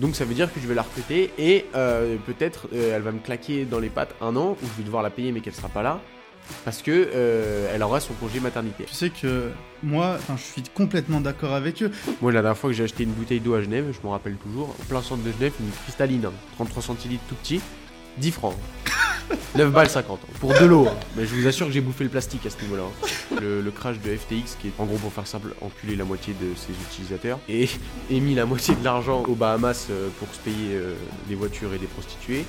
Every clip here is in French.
Donc ça veut dire que je vais la recruter et euh, peut-être euh, elle va me claquer dans les pattes un an où je vais devoir la payer mais qu'elle sera pas là parce que euh, elle aura son congé maternité. Tu sais que moi, enfin, je suis complètement d'accord avec eux. Moi la dernière fois que j'ai acheté une bouteille d'eau à Genève, je m'en rappelle toujours, en plein centre de Genève, une cristalline, hein, 33 centilitres tout petit, 10 francs. 9 balles 50 hein, pour de l'eau. hein. Mais je vous assure que j'ai bouffé le plastique à ce niveau-là. hein. Le, le crash de FTX, qui est en gros pour faire simple, enculé la moitié de ses utilisateurs et, et mis la moitié de l'argent aux Bahamas euh, pour se payer euh, des voitures et des prostituées.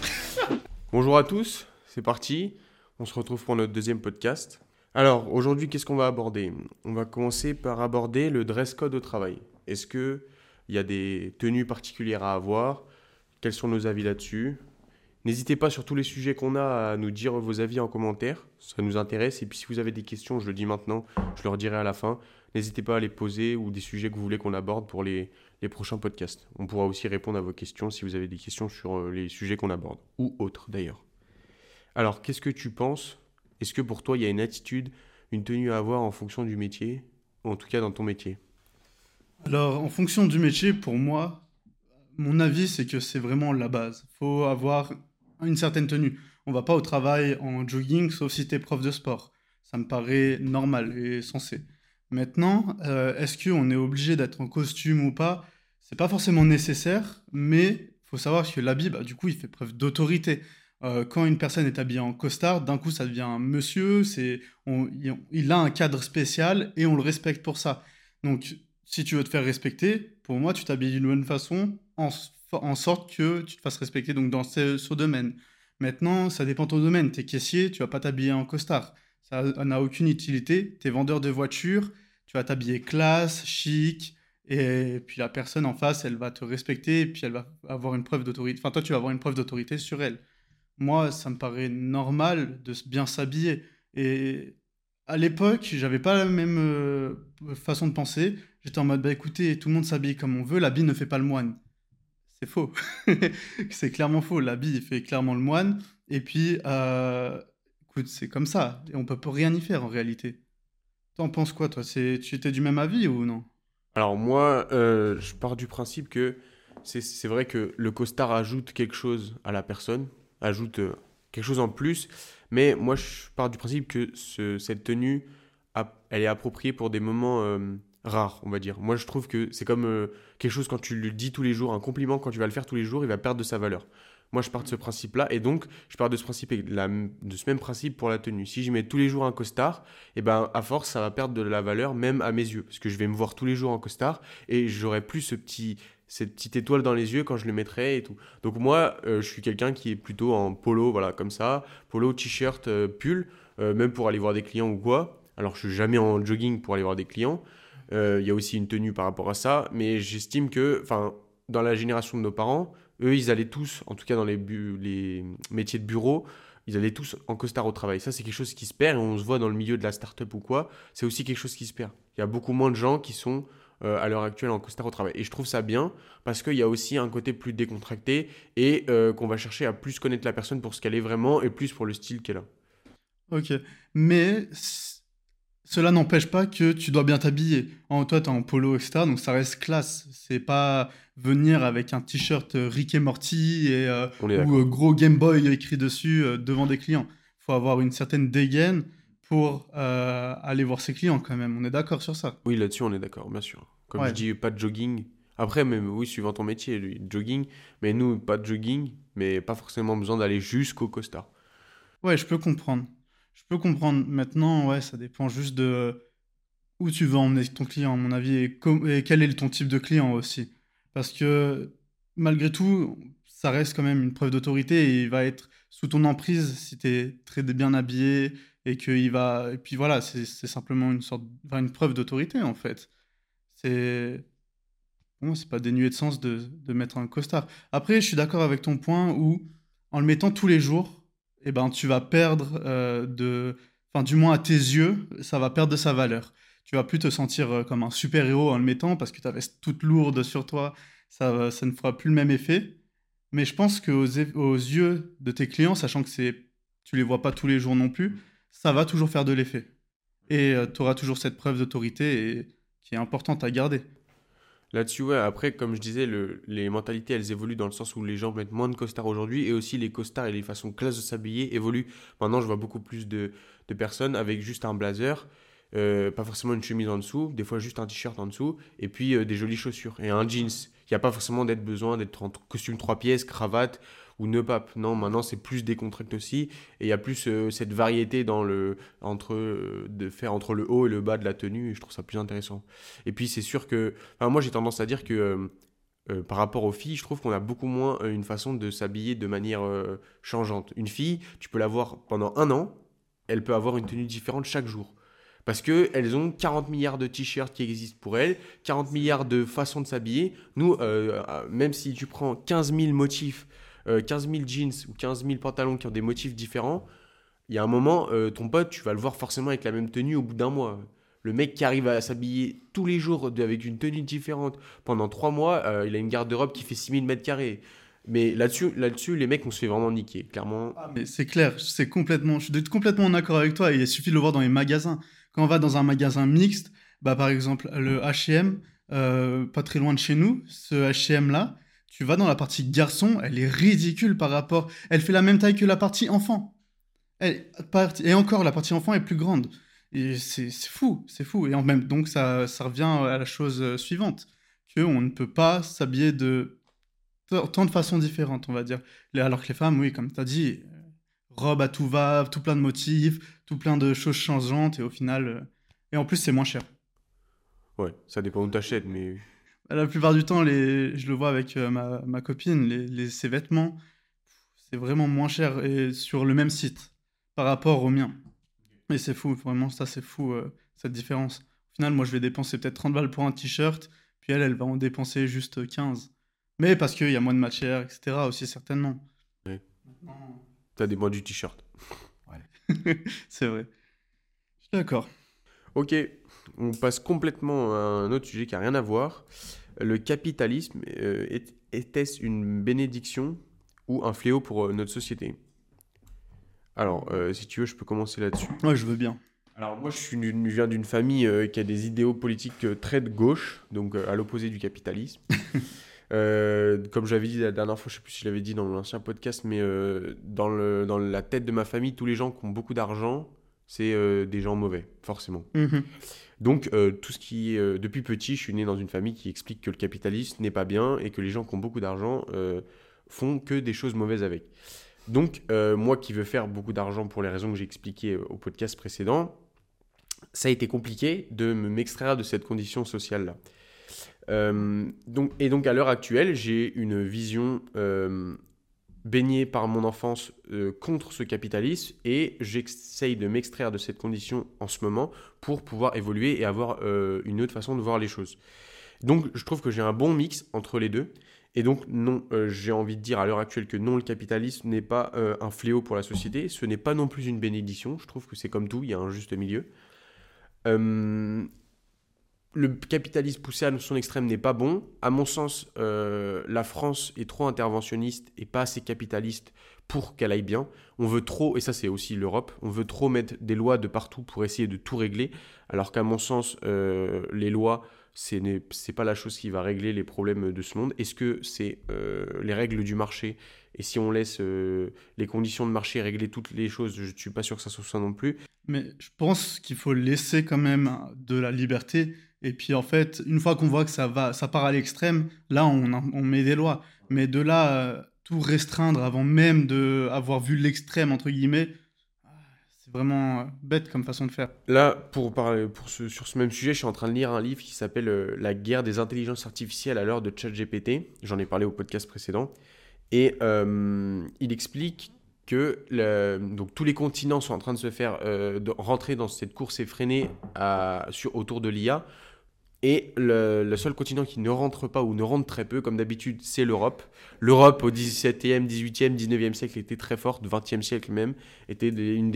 Bonjour à tous, c'est parti. On se retrouve pour notre deuxième podcast. Alors aujourd'hui, qu'est-ce qu'on va aborder? On va commencer par aborder le dress code au travail. Est-ce que il y a des tenues particulières à avoir? Quels sont nos avis là-dessus? N'hésitez pas sur tous les sujets qu'on a à nous dire vos avis en commentaire, ça nous intéresse. Et puis si vous avez des questions, je le dis maintenant, je leur dirai à la fin. N'hésitez pas à les poser ou des sujets que vous voulez qu'on aborde pour les, les prochains podcasts. On pourra aussi répondre à vos questions si vous avez des questions sur euh, les sujets qu'on aborde, ou autres d'ailleurs. Alors, qu'est-ce que tu penses? Est-ce que pour toi, il y a une attitude, une tenue à avoir en fonction du métier, ou en tout cas dans ton métier? Alors, en fonction du métier, pour moi, mon avis, c'est que c'est vraiment la base. faut avoir une certaine tenue. On va pas au travail en jogging, sauf si tu es prof de sport. Ça me paraît normal et sensé. Maintenant, euh, est-ce qu'on est obligé d'être en costume ou pas? C'est pas forcément nécessaire, mais faut savoir que l'habit, bah, du coup, il fait preuve d'autorité. Euh, quand une personne est habillée en costard, d'un coup, ça devient un monsieur. C'est, on- il- a un cadre spécial et on le respecte pour ça. Donc, si tu veux te faire respecter, pour moi, tu t'habilles d'une bonne façon en, en sorte que tu te fasses respecter donc dans ce, domaine. Maintenant, ça dépend de ton domaine. T'es caissier, tu vas pas t'habiller en costard. Ça n'a aucune utilité. T'es vendeur de voitures, tu vas t'habiller classe, chic, et puis la personne en face, elle va te respecter, et puis elle va avoir une preuve d'autorité. Enfin, toi, tu vas avoir une preuve d'autorité sur elle. Moi, ça me paraît normal de bien s'habiller. Et à l'époque, j'avais pas la même euh, façon de penser. J'étais en mode, bah écoutez, tout le monde s'habille comme on veut, l'habit ne fait pas le moine. C'est faux. c'est clairement faux. L'habit fait clairement le moine. Et puis, euh, écoute, c'est comme ça. Et on peut rien y faire en réalité. T'en penses quoi, toi? Tu étais du même avis ou non? Alors moi, euh, je pars du principe que c'est vrai que le costard ajoute quelque chose à la personne, ajoute euh, quelque chose en plus, mais moi je pars du principe que ce- cette tenue, elle est appropriée pour des moments rares, on va dire. Moi je trouve que c'est comme euh, quelque chose quand tu le dis tous les jours, un compliment quand tu vas le faire tous les jours, il va perdre de sa valeur. Moi je pars de ce principe-là, et donc je pars de ce principe, et de, la- de ce même principe pour la tenue. Si je mets tous les jours un costard, et ben à force ça va perdre de la valeur même à mes yeux, parce que je vais me voir tous les jours en costard et j'aurai plus ce petit cette petite étoile dans les yeux quand je le mettrai et tout. Donc moi, euh, je suis quelqu'un qui est plutôt en polo, voilà, comme ça, polo, t-shirt, euh, pull, même pour aller voir des clients ou quoi. Alors je suis jamais en jogging pour aller voir des clients. Euh, Il y a aussi une tenue par rapport à ça, mais j'estime que, enfin, dans la génération de nos parents, eux, ils allaient tous, en tout cas dans les, métiers de bureau, ils allaient tous en costard au travail. Ça, c'est quelque chose qui se perd et on se voit dans le milieu de la start-up ou quoi, c'est aussi quelque chose qui se perd. Il y a beaucoup moins de gens qui sont euh, à l'heure actuelle en costard au travail. Et je trouve ça bien parce qu'il y a aussi un côté plus décontracté et euh, qu'on va chercher à plus connaître la personne pour ce qu'elle est vraiment et plus pour le style qu'elle a. Ok. Mais cela n'empêche pas que tu dois bien t'habiller. En, toi, tu es en polo, etc. Donc ça reste classe. C'est pas venir avec un t-shirt euh, Rick et Morty et, euh, ou euh, gros Game Boy écrit dessus euh, devant des clients. Il faut avoir une certaine dégaine pour aller voir ses clients quand même. On est d'accord sur ça. Oui, là-dessus, on est d'accord, bien sûr. Comme Ouais. je dis, pas de jogging. Après, même, oui, suivant ton métier, lui, jogging. Mais nous, pas de jogging, mais pas forcément besoin d'aller jusqu'au costard. Ouais, je peux comprendre. Je peux comprendre. Maintenant, ouais, ça dépend juste de euh, où tu veux emmener ton client, à mon avis, et, quel est ton type de client aussi. Parce que malgré tout, ça reste quand même une preuve d'autorité et il va être sous ton emprise si tu es très bien habillé et qu'il va. Et puis voilà, c'est simplement une sorte, preuve d'autorité en fait. C'est. Pour moi, c'est pas dénué de sens de, de mettre un costard. Après, je suis d'accord avec ton point où, en le mettant tous les jours, eh ben, tu vas perdre euh, de. Enfin, du moins à tes yeux, ça va perdre de sa valeur. Tu vas plus te sentir euh, comme un super-héros en le mettant parce que ta veste toute lourde sur toi, ça, va- ça ne fera plus le même effet. Mais je pense qu'aux aux yeux de tes clients, sachant que c'est, tu les vois pas tous les jours non plus, ça va toujours faire de l'effet. Et tu auras toujours cette preuve d'autorité et- qui est importante à garder. Là-dessus, ouais, après, comme je disais, le, les mentalités, elles évoluent dans le sens où les gens mettent moins de costards aujourd'hui et aussi les costards et les façons classe de s'habiller évoluent. Maintenant, je vois beaucoup plus de, de personnes avec juste un blazer, euh, pas forcément une chemise en dessous, des fois juste un t-shirt en dessous, et puis euh, des jolies chaussures et un jeans. Il n'y a pas forcément d'être besoin d'être en costume trois pièces, cravate ou ne pape. Non, maintenant c'est plus décontracté aussi et il y a plus euh, cette variété dans le entre euh, de faire entre le haut et le bas de la tenue et je trouve ça plus intéressant. Et puis c'est sûr que moi j'ai tendance à dire que euh, par rapport aux filles, je trouve qu'on a beaucoup moins une façon de s'habiller de manière changeante. Une fille, tu peux la voir pendant un an, elle peut avoir une tenue différente chaque jour. Parce qu'elles ont 40 milliards de t-shirts qui existent pour elles, 40 milliards de façons de s'habiller. Nous, même si tu prends 15 000 motifs, euh, 15 000 jeans ou 15 000 pantalons qui ont des motifs différents, il y a un moment, euh, ton pote, tu vas le voir forcément avec la même tenue au bout d'un mois. Le mec qui arrive à s'habiller tous les jours avec une tenue différente pendant 3 mois, euh, il a une garde-robe qui fait 6000 mètres carrés. Mais là-dessus, là-dessus, les mecs, on se fait vraiment niquer, clairement. Mais c'est clair, c'est complètement, je suis complètement d'accord avec toi. Il suffit de le voir dans les magasins. Quand on va dans un magasin mixte, bah par exemple le H&M, euh, pas très loin de chez nous, ce H&M là, tu vas dans la partie garçon, elle est ridicule par rapport, elle fait la même taille que la partie enfant. Et encore, la partie enfant est plus grande. Et c'est fou, c'est fou. Et en même donc ça, revient à la chose euh, suivante, que on ne peut pas s'habiller de tant de façons différentes, on va dire. Alors que les femmes, oui, comme tu as dit, euh, robe à tout va, tout plein de motifs, tout plein de choses changeantes, et au final. euh, Et en plus, c'est moins cher. Ouais, ça dépend où t'achètes, mais La plupart du temps, les... je le vois avec euh, ma, ma copine, les, les- ses vêtements, c'est vraiment moins cher et sur le même site par rapport au mien. Et c'est fou, vraiment, ça c'est fou, euh, cette différence. Au final, moi je vais dépenser peut-être 30 balles pour un t-shirt, puis elle, elle va en dépenser juste 15. Mais parce qu'il y a moins de matière, etc. aussi certainement. Ouais. Maintenant, t'as des mois du t-shirt. c'est vrai. Je suis d'accord. Ok, on passe complètement à un autre sujet qui n'a rien à voir. Le capitalisme, euh, était-ce une bénédiction ou un fléau pour euh, notre société? Alors, euh, si tu veux, je peux commencer là-dessus. Ouais, je veux bien. Alors moi, je, suis d'une- je viens d'une famille euh, qui a des idéaux politiques très de gauche, donc à l'opposé du capitalisme. Comme j'avais dit la dernière fois, je sais plus si je l'avais dit dans l'ancien podcast, mais dans, le, dans la tête de ma famille, tous les gens qui ont beaucoup d'argent, c'est euh, des gens mauvais, forcément. Mhm. Donc, euh, tout ce qui est, euh, depuis petit, je suis né dans une famille qui explique que le capitalisme n'est pas bien et que les gens qui ont beaucoup d'argent font que des choses mauvaises avec. Donc, moi qui veux faire beaucoup d'argent pour les raisons que j'ai expliquées au podcast précédent, ça a été compliqué de me- m'extraire de cette condition sociale-là. Donc, et donc, à l'heure actuelle, j'ai une vision baignée par mon enfance euh, contre ce capitalisme et j'essaye de m'extraire de cette condition en ce moment pour pouvoir évoluer et avoir euh, une autre façon de voir les choses. Donc je trouve que j'ai un bon mix entre les deux. Et donc non, euh, j'ai envie de dire à l'heure actuelle que non, le capitalisme n'est pas un fléau pour la société. Ce n'est pas non plus une bénédiction. Je trouve que c'est comme tout, il y a un juste milieu. Le capitalisme poussé à son extrême n'est pas bon. À mon sens, euh, la France est trop interventionniste et pas assez capitaliste pour qu'elle aille bien. On veut trop, et ça c'est aussi l'Europe, on veut trop mettre des lois de partout pour essayer de tout régler, alors qu'à mon sens, euh, les lois, ce n'est pas la chose qui va régler les problèmes de ce monde. Est-ce que c'est euh, les règles du marché? Et si on laisse les conditions de marché régler toutes les choses, je ne suis pas sûr que ça soit non plus. Mais je pense qu'il faut laisser quand même de la liberté. Et puis en fait, une fois qu'on voit que ça va, ça part à l'extrême, là on, met des lois. Mais de là euh, tout restreindre avant même de avoir vu l'extrême entre guillemets, c'est vraiment euh, bête comme façon de faire. Là, pour parler, pour ce, sur ce même sujet, je suis en train de lire un livre qui s'appelle euh, La guerre des intelligences artificielles à l'heure de ChatGPT. J'en ai parlé au podcast précédent. Et il explique que donc, tous les continents sont en train de se faire rentrer dans cette course effrénée sur, autour de l'IA. Et le, seul continent qui ne rentre pas ou ne rentre très peu, comme d'habitude, c'est l'Europe. L'Europe au 17e, 18e, 19e siècle était très forte, 20e siècle même, était euh, une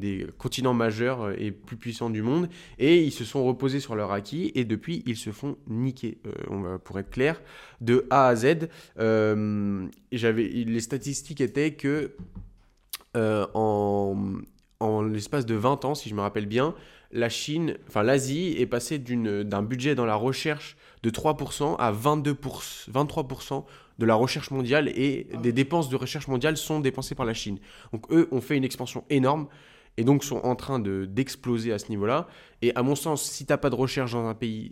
des continents majeurs euh, et plus puissants du monde. Et ils se sont reposés sur leur acquis et depuis, ils se font niquer, euh, pour être clair, de A à Z. Euh, les statistiques étaient que en, en l'espace de 20 ans, si je me rappelle bien, la Chine, enfin l'Asie est passée d'un budget dans la recherche de 3% à 22 23% de la recherche mondiale et des dépenses de recherche mondiale sont dépensées par la Chine. Donc eux ont fait une expansion énorme et donc sont en train de d'exploser à ce niveau-là. Et à mon sens, si tu n'as pas de recherche dans un pays,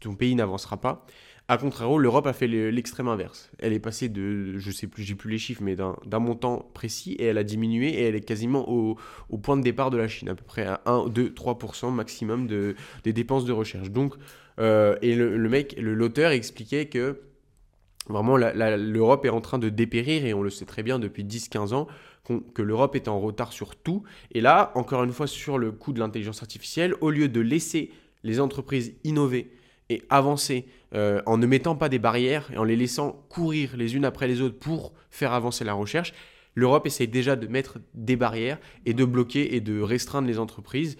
ton pays n'avancera pas. A contrario, l'Europe a fait l'extrême inverse. Elle est passée de, je sais plus, j'ai plus les chiffres, mais d'un montant précis et elle a diminué et elle est quasiment au, point de départ de la Chine, à peu près à 1, 2, 3% maximum de, des dépenses de recherche. Donc, euh, et le, le l'auteur expliquait que vraiment l'Europe est en train de dépérir et on le sait très bien depuis 10-15 ans que l'Europe est en retard sur tout. Et là, encore une fois, sur le coup de l'intelligence artificielle, au lieu de laisser les entreprises innover et avancer euh, en ne mettant pas des barrières et en les laissant courir les unes après les autres pour faire avancer la recherche, l'Europe essaye déjà de mettre des barrières et de bloquer et de restreindre les entreprises.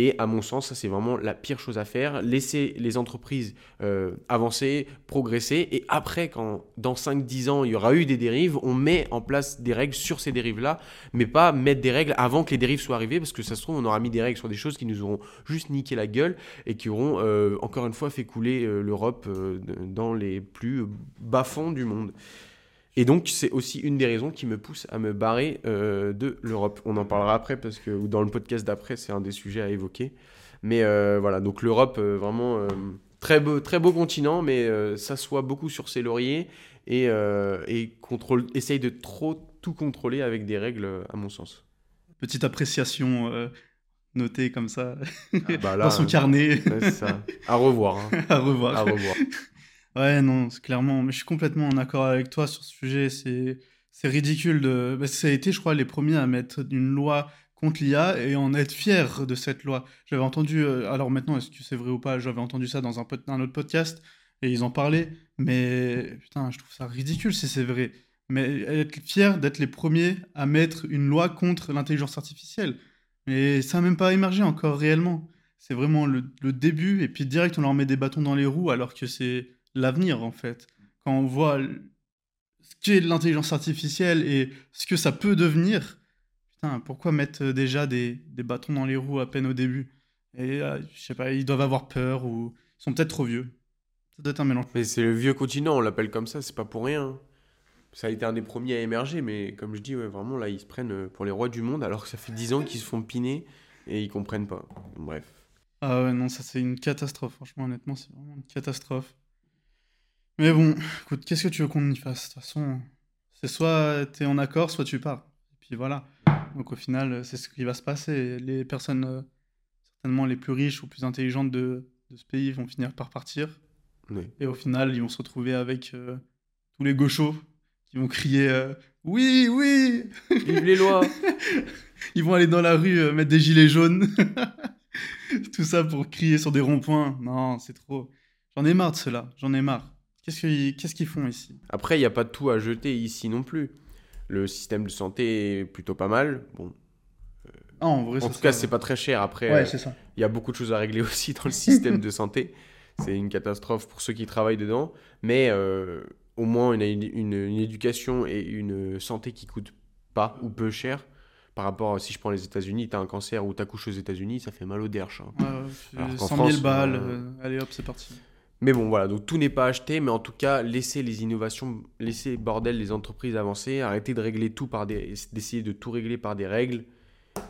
Et à mon sens, ça c'est vraiment la pire chose à faire. Laisser les entreprises euh, avancer, progresser. Et après, quand dans 5-10 ans, il y aura eu des dérives, on met en place des règles sur ces dérives-là. Mais pas mettre des règles avant que les dérives soient arrivées. Parce que ça se trouve, on aura mis des règles sur des choses qui nous auront juste niqué la gueule. Et qui auront, euh, encore une fois, fait couler euh, l'Europe dans les plus bas-fonds du monde. Et donc, c'est aussi une des raisons qui me pousse à me barrer euh, de l'Europe. On en parlera après, parce que dans le podcast d'après, c'est un des sujets à évoquer. Mais euh, voilà, donc l'Europe, euh, vraiment, très, beau, très beau continent, mais s'assoit beaucoup sur ses lauriers et, et contrôle, essaye de trop tout contrôler avec des règles, à mon sens. Petite appréciation notée comme ça, ah bah dans son carnet. ça. À revoir. Hein. à revoir. À revoir. Ouais, non, clairement. Mais je suis complètement en accord avec toi sur ce sujet. C'est, c'est ridicule de. Bah, ça a été, je crois, les premiers à mettre une loi contre l'IA et en être fier de cette loi. J'avais entendu. Euh, alors maintenant, est-ce que c'est vrai ou pas? J'avais entendu ça dans un, un autre podcast et ils en parlaient. Mais putain, je trouve ça ridicule si c'est vrai. Mais être fier d'être les premiers à mettre une loi contre l'intelligence artificielle. Mais ça n'a même pas émergé encore réellement. C'est vraiment le, le, début, et puis direct on leur met des bâtons dans les roues alors que c'est l'avenir, en fait. Quand on voit ce qu'est l'intelligence artificielle et ce que ça peut devenir, putain, pourquoi mettre déjà des, des bâtons dans les roues à peine au début? Et euh, je sais pas, ils doivent avoir peur ou ils sont peut-être trop vieux. Ça doit être un mélange. Mais c'est le vieux continent, on l'appelle comme ça, c'est pas pour rien. Ça a été un des premiers à émerger, mais comme je dis, ouais, vraiment, là, ils se prennent pour les rois du monde, alors que ça fait 10 ans qu'ils se font piner et ils comprennent pas. Bref. Ah ouais, non, ça c'est une catastrophe, franchement, honnêtement, c'est vraiment une catastrophe. Mais bon, écoute, qu'est-ce que tu veux qu'on y fasse? De toute façon, c'est soit tu es en accord, soit tu pars. Et puis voilà. Donc au final, c'est ce qui va se passer. Les personnes, euh, certainement les plus riches ou plus intelligentes de, de ce pays, vont finir par partir. Et au final, ils vont se retrouver avec euh, tous les gauchos qui vont crier euh, Oui, oui Vive les lois Ils vont aller dans la rue mettre des gilets jaunes. Tout ça pour crier sur des ronds-points. Non, c'est trop. J'en ai marre de cela. J'en ai marre. Qu'est-ce qu'ils font ici? Après, il n'y a pas de tout à jeter ici non plus. Le système de santé est plutôt pas mal. Bon. Ah, en, vrai, en tout cas, c'est pas très cher. Après, ouais, euh, il y a beaucoup de choses à régler aussi dans le système de santé. C'est une catastrophe pour ceux qui travaillent dedans. Mais euh, au moins, on a une, une, éducation et une santé qui coûtent pas ou peu cher. Par rapport, à, si je prends les États-Unis, tu as un cancer ou tu accouches aux États-Unis, ça fait mal au derche. Hein. Ouais, 100 000 balles, euh, allez hop, c'est parti. Mais bon, voilà, donc tout n'est pas acheté, mais en tout cas, laisser les innovations, laisser bordel les entreprises avancer, arrêter de régler tout par des, d'essayer de tout régler par des règles,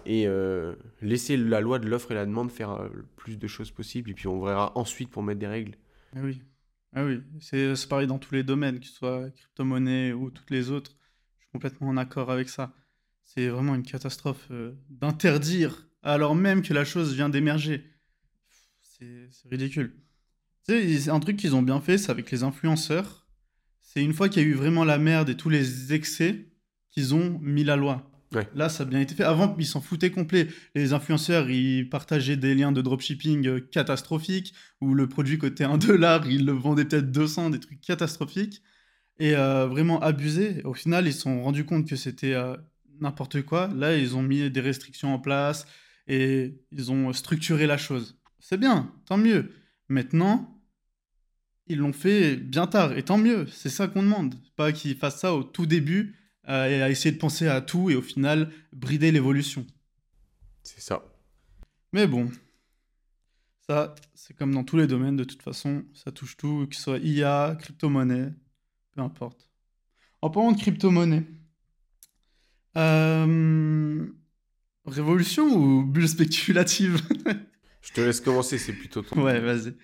et euh, laisser la loi de l'offre et la demande faire euh, le plus de choses possibles, et puis on verra ensuite pour mettre des règles. Ah oui, ah oui, c'est, pareil dans tous les domaines, que ce soit crypto-monnaie ou toutes les autres, je suis complètement en accord avec ça. C'est vraiment une catastrophe euh, d'interdire, alors même que la chose vient d'émerger. c'est ridicule. Un truc qu'ils ont bien fait, c'est avec les influenceurs. C'est une fois qu'il y a eu vraiment la merde et tous les excès qu'ils ont mis la loi. Là, ça a bien été fait. Avant, ils s'en foutaient complet. Les influenceurs, ils partageaient des liens de dropshipping euh, catastrophiques, où le produit coûtait 1 dollar, ils le vendaient peut-être 200, des trucs catastrophiques. Et euh, vraiment abusés. Au final, ils se sont rendus compte que c'était euh, n'importe quoi. Là, ils ont mis des restrictions en place et ils ont structuré la chose. C'est bien, tant mieux. Maintenant, ils l'ont fait bien tard, et tant mieux, c'est ça qu'on demande. Pas qu'ils fassent ça au tout début, euh, et à essayer de penser à tout, et au final, brider l'évolution. C'est ça. Mais bon, Ça, c'est comme dans tous les domaines, de toute façon, ça touche tout, que ce soit IA, crypto-monnaie, peu importe. En parlant de crypto-monnaie, euh, révolution ou bulle spéculative? Je te laisse commencer, c'est plutôt ton. Ouais, vas-y.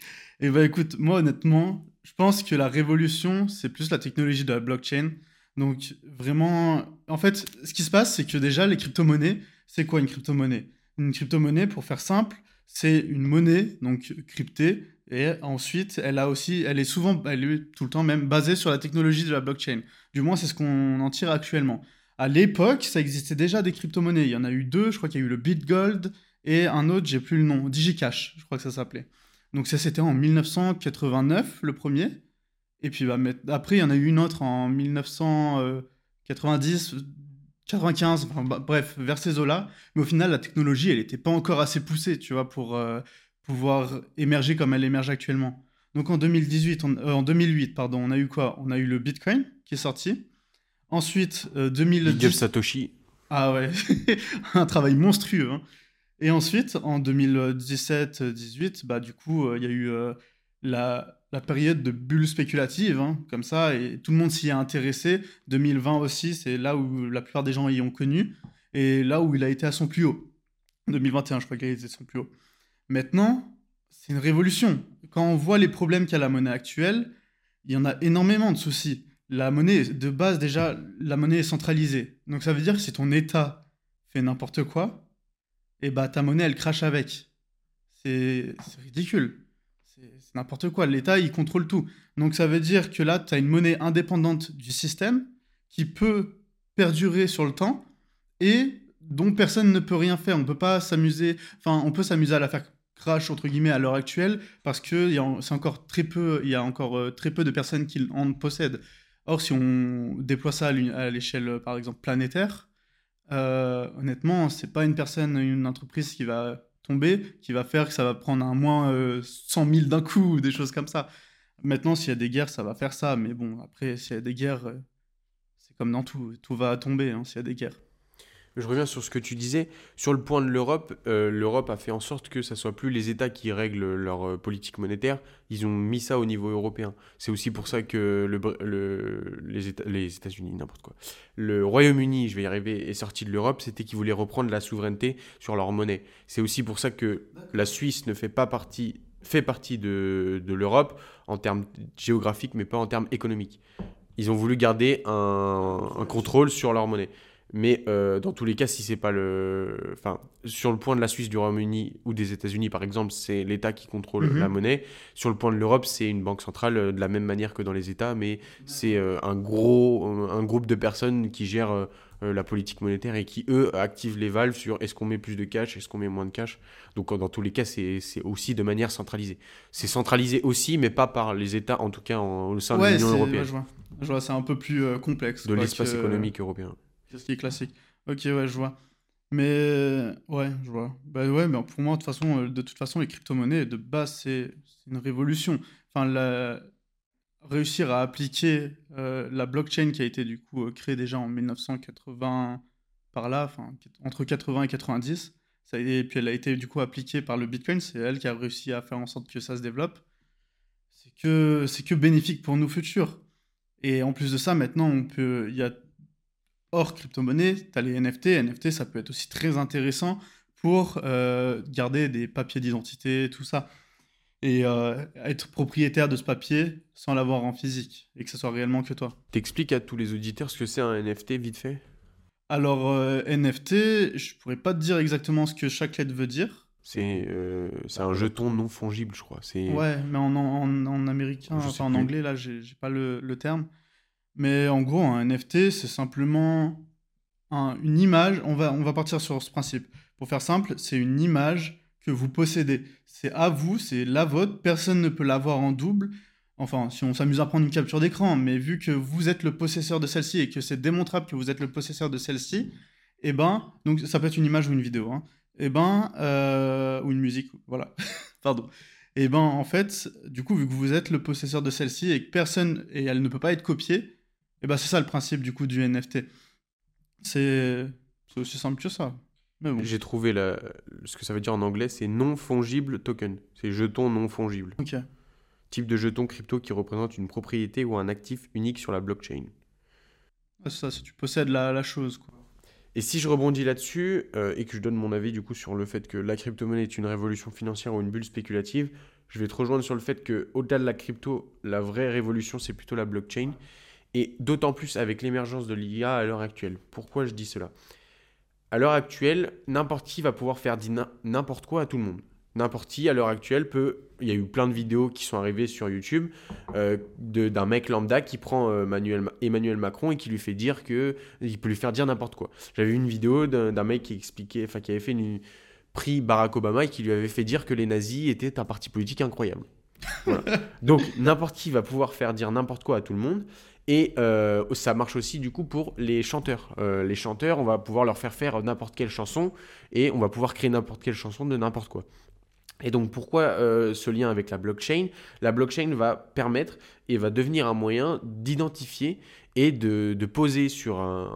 Et bah écoute, moi honnêtement, je pense que la révolution, c'est plus la technologie de la blockchain. Donc vraiment, en fait, ce qui se passe, c'est que déjà, les crypto-monnaies, c'est quoi une crypto-monnaie? Une crypto-monnaie, pour faire simple, c'est une monnaie, donc cryptée, et ensuite, elle a aussi, elle est souvent, elle est tout le temps même basée sur la technologie de la blockchain. Du moins, c'est ce qu'on en tire actuellement. À l'époque, ça existait déjà des crypto-monnaies. Il y en a eu deux, je crois qu'il y a eu le BitGold et un autre, j'ai plus le nom, DigiCash, je crois que ça s'appelait. Donc ça, c'était en 1989, le premier. Et puis bah, après, il y en a eu une autre en 1990, 95, bah, bref, vers ces eaux-là. Mais au final, la technologie, elle n'était pas encore assez poussée, tu vois, pour euh, pouvoir émerger comme elle émerge actuellement. Donc en 2018, euh, en 2008, pardon, on a eu quoi? On a eu le Bitcoin qui est sorti. Ensuite, euh, 2010... Satoshi. Ah ouais, un travail monstrueux. Hein. Et ensuite, en 2017-18, bah, du coup, euh, il y a eu euh, la, période de bulle spéculative, hein, comme ça, et tout le monde s'y est intéressé. 2020 aussi, c'est là où la plupart des gens y ont connu, et là où il a été à son plus haut. 2021, je crois qu'il été à son plus haut. Maintenant, c'est une révolution. Quand on voit les problèmes qu'a la monnaie actuelle, il y en a énormément de soucis. La monnaie, de base, déjà, la monnaie est centralisée. Donc ça veut dire que si ton État fait n'importe quoi, et bah ta monnaie elle crache avec. C'est ridicule. C'est n'importe quoi. L'État il contrôle tout. Donc ça veut dire que là tu as une monnaie indépendante du système qui peut perdurer sur le temps et dont personne ne peut rien faire. On peut pas s'amuser, enfin on peut s'amuser à la faire crash entre guillemets à l'heure actuelle parce que c'est encore très peu, il y a encore euh, très peu de personnes qui en possèdent. Or si on déploie ça à l'échelle par exemple planétaire, euh, honnêtement, c'est pas une personne, une entreprise qui va tomber, qui va faire que ça va prendre un moins 100 000 d'un coup, ou des choses comme ça. Maintenant, s'il y a des guerres, ça va faire ça. Mais bon, après, s'il y a des guerres, euh, c'est comme dans tout. Tout va tomber hein, s'il y a des guerres. Je reviens sur ce que tu disais. Sur le point de l'Europe, euh, l'Europe a fait en sorte que ce soit plus les États qui règlent leur euh, politique monétaire. Ils ont mis ça au niveau européen. C'est aussi pour ça que le, les, États, les États-Unis, n'importe quoi. Le Royaume-Uni, je vais y arriver, est sorti de l'Europe. C'était qu'ils voulaient reprendre la souveraineté sur leur monnaie. C'est aussi pour ça que la Suisse ne fait pas partie fait partie de, de l'Europe en termes géographiques, mais pas en termes économiques. Ils ont voulu garder un, un contrôle sur leur monnaie. Mais euh, dans tous les cas, si c'est pas le. Enfin, sur le point de la Suisse, du Royaume-Uni ou des États-Unis, par exemple, c'est l'État qui contrôle Mhm. la monnaie. Sur le point de l'Europe, c'est une banque centrale euh, de la même manière que dans les États, mais c'est euh, un gros. un groupe de personnes qui gèrent la politique monétaire et qui, eux, activent les valves sur est-ce qu'on met plus de cash, est-ce qu'on met moins de cash. Donc, dans tous les cas, c'est aussi de manière centralisée. C'est centralisé aussi, mais pas par les États, en tout cas en- au sein de l'Union européenne, ouais, je vois. C'est un peu plus euh, complexe. de l'espace que- économique européen. Que ce qui est classique. Ok, ouais, je vois. Mais ouais, je vois. Bah ouais, mais pour moi, de toute façon, euh, de toute façon, les crypto-monnaies de base, c'est une révolution. Enfin, la- réussir à appliquer euh, la blockchain qui a été du coup euh, créée déjà en 1980 par là, enfin entre 80 et 90, ça et puis elle a été du coup appliquée par le Bitcoin. C'est elle qui a réussi à faire en sorte que ça se développe. C'est que c'est que bénéfique pour nos futurs. Et en plus de ça, maintenant, on peut, il y a hors crypto-monnaie, tu as les NFT. NFT, ça peut être aussi très intéressant pour euh, garder des papiers d'identité, tout ça. Et euh, être propriétaire de ce papier sans l'avoir en physique et que ce soit réellement que toi. T'expliques à tous les auditeurs ce que c'est un NFT, vite fait? Alors, euh, NFT, je pourrais pas te dire exactement ce que chaque lettre veut dire. C'est euh, un jeton non fongible, je crois. C'est Ouais, mais en, en, en américain, Je sais enfin en anglais, là, j'ai pas le, le terme. Mais en gros, un NFT, c'est simplement un- une image. On va, on va partir sur ce principe. Pour faire simple, c'est une image que vous possédez. C'est à vous, c'est la vôtre. Personne ne peut l'avoir en double. Enfin, si on s'amuse à prendre une capture d'écran, mais vu que vous êtes le possesseur de celle-ci et que c'est démontrable que vous êtes le possesseur de celle-ci, eh ben, donc ça peut être une image ou une vidéo, hein, eh ben, euh, ou une musique, voilà, pardon. Et ben en fait, du coup, vu que vous êtes le possesseur de celle-ci et que personne et elle ne peut pas être copiée, et ben c'est ça le principe du coup du NFT. C'est aussi simple que ça. Bon. J'ai trouvé la- ce que ça veut dire en anglais, c'est non fongible token. C'est jeton non fongible. Type de jeton crypto qui représente une propriété ou un actif unique sur la blockchain. Ah, c'est ça, si tu possèdes la, la chose. Quoi. Et si je rebondis là-dessus euh, et que je donne mon avis du coup sur le fait que la crypto-monnaie est une révolution financière ou une bulle spéculative, je vais te rejoindre sur le fait que au-delà de la crypto, la vraie révolution c'est plutôt la blockchain et d'autant plus avec l'émergence de l'IA à l'heure actuelle. Pourquoi je dis cela? À l'heure actuelle, n'importe qui va pouvoir faire dire n'im- n'importe quoi à tout le monde. N'importe qui à l'heure actuelle peut. Il y a eu plein de vidéos qui sont arrivées sur YouTube euh, d'un mec lambda qui prend euh, Manuel Ma- Emmanuel Macron et qui lui fait dire que il peut lui faire dire n'importe quoi. J'avais vu une vidéo d'un mec qui expliquait, enfin qui avait fait une pris Barack Obama et qui lui avait fait dire que les nazis étaient un parti politique incroyable. Voilà. Donc n'importe qui va pouvoir faire dire n'importe quoi à tout le monde. Et euh, ça marche aussi du coup pour les chanteurs. Euh, les chanteurs, on va pouvoir leur faire faire n'importe quelle chanson et on va pouvoir créer n'importe quelle chanson de n'importe quoi. Et donc pourquoi euh, ce lien avec la blockchain? La blockchain va permettre et va devenir un moyen d'identifier et de, poser sur un,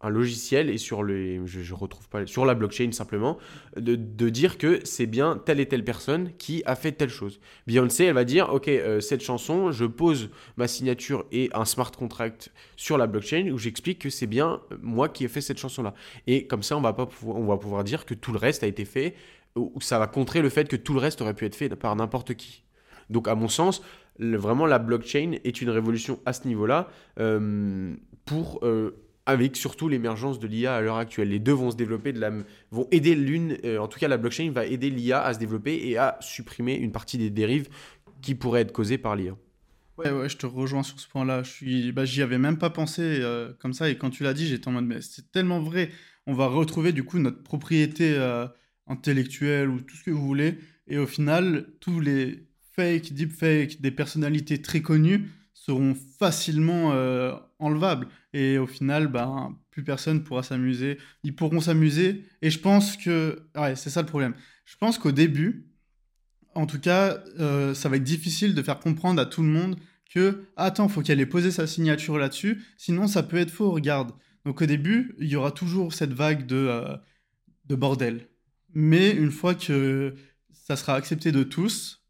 un logiciel et sur les, je, retrouve pas sur la blockchain simplement de, dire que c'est bien telle et telle personne qui a fait telle chose. Beyoncé, elle va dire ok euh, cette chanson, je pose ma signature et un smart contract sur la blockchain où j'explique que c'est bien moi qui ai fait cette chanson là. Et comme ça on va pas pouvoir, on va pouvoir dire que tout le reste a été fait ou ça va contrer le fait que tout le reste aurait pu être fait par n'importe qui. Donc à mon sens, vraiment la blockchain est une révolution à ce niveau-là euh, pour euh, avec surtout l'émergence de l'IA à l'heure actuelle. Les deux vont se développer vont aider l'une euh, en tout cas la blockchain va aider l'IA à se développer et à supprimer une partie des dérives qui pourraient être causées par l'IA. Ouais, ouais, je te rejoins sur ce point-là. Je bah, j'y avais même pas pensé euh, comme ça. Et quand tu l'as dit, j'étais en mode, mais c'est tellement vrai. On va retrouver du coup notre propriété euh, intellectuelle ou tout ce que vous voulez. Et au final, tous les fakes, deepfakes, des personnalités très connues seront facilement euh, enlevables. Et au final, ben, plus personne pourra s'amuser. Ils pourront s'amuser. Et je pense que, ouais, c'est ça le problème. Je pense qu'au début, en tout cas, euh, ça va être difficile de faire comprendre à tout le monde que attends, faut qu'elle ait posé sa signature là-dessus, sinon ça peut être faux, regarde. Donc au début, il y aura toujours cette vague de, euh, de bordel. Mais une fois que ça sera accepté de tous,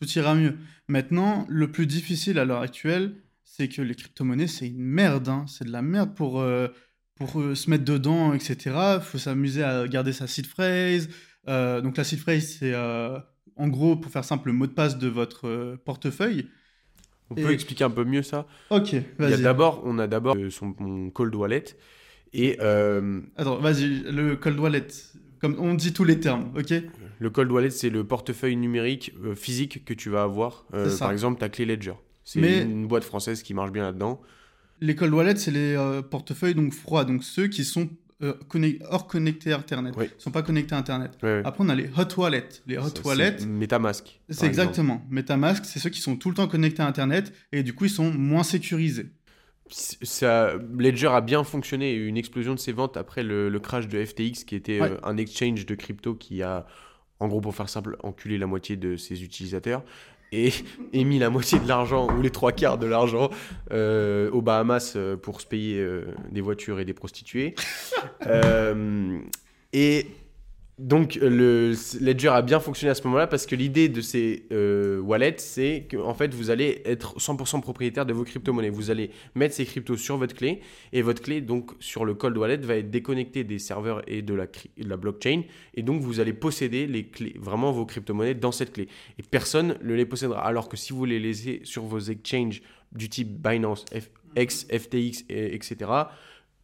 tout ira mieux. Maintenant, le plus difficile à l'heure actuelle, c'est que les crypto-monnaies, c'est une merde. hein. C'est de la merde pour, euh, pour euh, se mettre dedans, etc. Il faut s'amuser à garder sa seed phrase. Euh, donc la seed phrase, c'est en gros, pour faire simple, le mot de passe de votre portefeuille. On peut expliquer un peu mieux ça? Ok, vas-y. d'abord, on a d'abord son mon cold wallet et Attends, vas-y, le cold wallet. Comme on dit tous les termes, ok le cold wallet c'est le portefeuille numérique euh, physique que tu vas avoir. Euh, par exemple, ta clé Ledger. C'est Mais- une boîte française qui marche bien là-dedans. Les cold wallets, c'est les euh, portefeuilles donc froids, donc ceux qui sont connect- hors connectés à Internet. Oui. Ils sont pas connectés à Internet. Ouais. Après, on a les hot wallets. Les hot wallets, MetaMask. c'est exemple. exactement. MetaMask, c'est ceux qui sont tout le temps connectés à Internet et du coup, ils sont moins sécurisés. Ça, Ledger a bien fonctionné, une explosion de ses ventes après le, le crash de FTX, qui était Ouais. euh, un exchange de crypto qui a, en gros pour faire simple, enculé la moitié de ses utilisateurs et émis la moitié de l'argent ou les trois quarts de l'argent euh, aux Bahamas euh, pour se payer euh, des voitures et des prostituées. Et donc le Ledger a bien fonctionné à ce moment-là parce que l'idée de ces euh, wallets, c'est que fait vous allez être 100% propriétaire de vos crypto-monnaies. Vous allez mettre ces cryptos sur votre clé et votre clé donc sur le cold wallet va être déconnectée des serveurs et de la, blockchain et donc vous allez posséder les clés, vraiment vos crypto-monnaies dans cette clé et personne ne les possédera. Alors que si vous les laissez sur vos exchanges du type Binance, F- X, FTX, et- etc.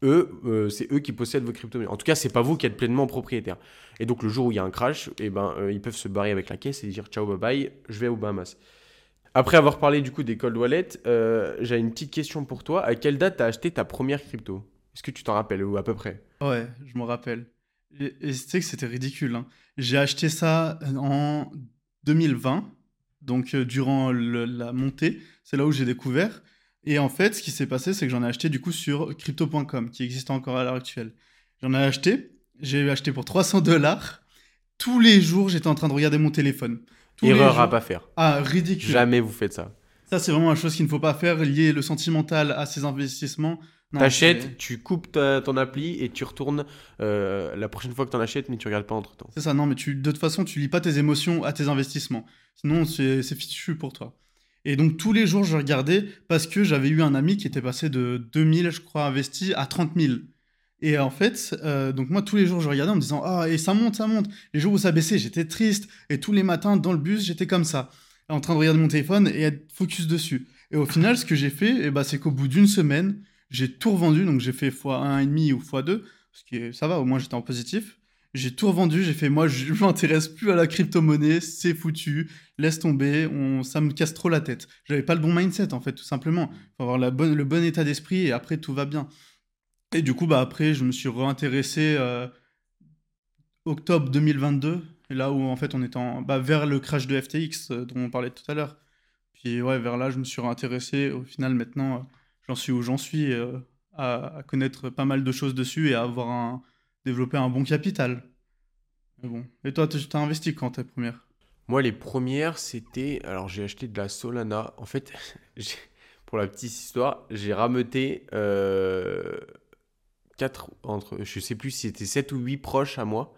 Eux, euh, c'est eux qui possèdent vos crypto-monnaies. En tout cas, c'est pas vous qui êtes pleinement propriétaire. Et donc le jour où il y a un crash, eh ben, euh, ils peuvent se barrer avec la caisse et dire ciao bye bye, je vais aux Bahamas. Après avoir parlé du coup des cold wallets, euh, j'ai une petite question pour toi. À quelle date t'as acheté ta première crypto? Est-ce que tu t'en rappelles ou à peu près? Ouais, je me rappelle. Et, et tu que c'était ridicule. hein. J'ai acheté ça en 2020, donc durant la montée. C'est là où j'ai découvert. Et en fait, ce qui s'est passé, c'est que j'en ai acheté du coup sur crypto.com, qui existe encore à l'heure actuelle. J'en ai acheté. J'ai acheté pour 300 dollars. Tous les jours, j'étais en train de regarder mon téléphone. Tous Erreur à pas faire. Ah, ridicule. Jamais vous faites ça. Ça, c'est vraiment la chose qu'il ne faut pas faire, lier le sentimental à ses investissements. T'achètes, tu coupes ta- ton appli et tu retournes euh, la prochaine fois que t'en achètes, mais tu regardes pas entre temps. C'est ça, non, mais tu, de toute façon, tu lis pas tes émotions à tes investissements. Sinon, c'est fichu pour toi. Et donc, tous les jours, je regardais parce que j'avais eu un ami qui était passé de 2000, je crois, investis à 30 000. Et en fait, euh, donc moi, tous les jours, je regardais en me disant Ah, et ça monte, ça monte. Les jours où ça baissait, j'étais triste. Et tous les matins, dans le bus, j'étais comme ça, en train de regarder mon téléphone et être focus dessus. Et au final, ce que j'ai fait, eh ben, c'est qu'au bout d'une semaine, j'ai tout revendu. Donc, j'ai fait x1,5 ou x2. Ce qui est, ça va, au moins, j'étais en positif. J'ai tout revendu, j'ai fait moi je m'intéresse plus à la crypto-monnaie, c'est foutu, laisse tomber, on, ça me casse trop la tête. J'avais pas le bon mindset en fait, tout simplement. Faut avoir le bon état d'esprit et après tout va bien. Et du coup, bah après, je me suis réintéressé euh, octobre 2022, et là où en fait on était en, bah, vers le crash de FTX euh, dont on parlait tout à l'heure. Puis ouais, vers là, je me suis réintéressé. Au final, maintenant, euh, j'en suis où j'en suis, à, à connaître pas mal de choses dessus et à avoir un, développer un bon capital. Bon. Et toi, tu t'as investi quand tes premières? Moi, les premières, c'était. Alors, j'ai acheté de la Solana. En fait, pour la petite histoire, j'ai rameuté euh, quatre entre. Je sais plus si c'était 7 ou 8 proches à moi.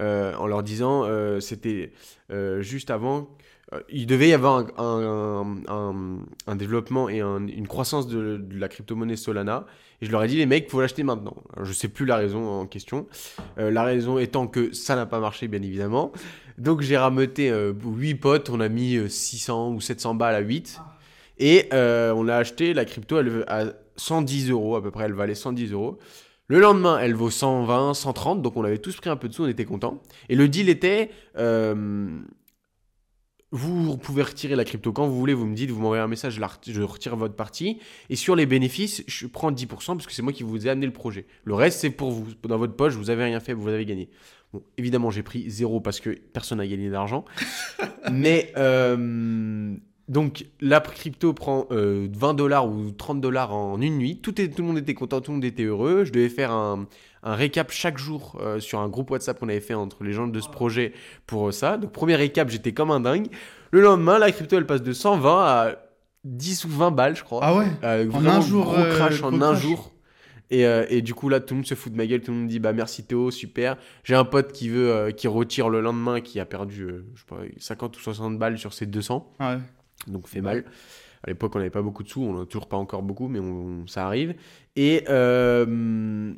Euh, en leur disant, euh, c'était euh, juste avant. euh, il devait y avoir un, développement et un- une croissance de, la crypto-monnaie Solana. Et je leur ai dit, les mecs, faut l'acheter maintenant. Je sais plus la raison en question. Euh, la raison étant que ça n'a pas marché, bien évidemment. Donc j'ai rameuté 8 potes, on a mis euh, 600 ou 700 balles à 8. Et euh, on a acheté la crypto elle, à 110 euros à peu près, elle valait 110 euros. Le lendemain, elle vaut 120, 130, donc on avait tous pris un peu de sous, on était contents. Et le deal était, euh, vous pouvez retirer la crypto quand vous voulez, vous me dites, vous m'envoyez un message, je, retire votre partie. Et sur les bénéfices, je prends 10% parce que c'est moi qui vous ai amené le projet. Le reste, c'est pour vous. Dans votre poche, vous avez rien fait, vous avez gagné. Bon, évidemment, j'ai pris zéro parce que personne n'a gagné d'argent. Mais euh, donc, la crypto prend euh, 20 dollars ou 30 dollars en une nuit. Tout, est, tout le monde était content, tout le monde était heureux. Je devais faire un, un récap chaque jour euh, sur un groupe WhatsApp qu'on avait fait entre les gens de ce projet pour euh, ça. Donc, premier récap, j'étais comme un dingue. Le lendemain, la crypto, elle passe de 120 à 10 ou 20 balles, je crois. Ah ouais? Euh, En un jour, gros euh, crash gros en un crash. jour. Et, euh, et du coup, là, tout le monde se fout de ma gueule. Tout le monde me dit bah merci Théo, super. J'ai un pote qui veut euh, qui retire le lendemain, qui a perdu euh, je sais pas, 50 ou 60 balles sur ses 200. Ouais. Donc, fait mal. À l'époque, on n'avait pas beaucoup de sous. On n'en a toujours pas encore beaucoup, mais on- ça arrive. Et, euh,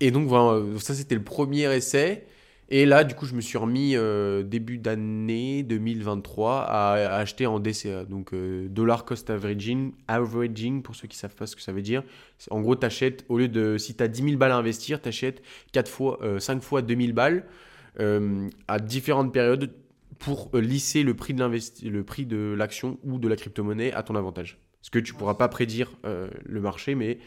et donc, voilà, ça, c'était le premier essai. Et là, du coup, je me suis remis euh, début d'année 2023 à, à acheter en DCA. Donc, euh, dollar cost averaging, averaging, pour ceux qui savent pas ce que ça veut dire. En gros, tu achètes, au lieu de, si tu as 10 000 balles à investir, tu achètes 4 fois, euh, 5 fois 2000 balles euh, à différentes périodes pour euh, lisser le prix de le prix de l'action ou de la crypto-monnaie à ton avantage. Parce que tu pourras pas prédire euh, le marché, mais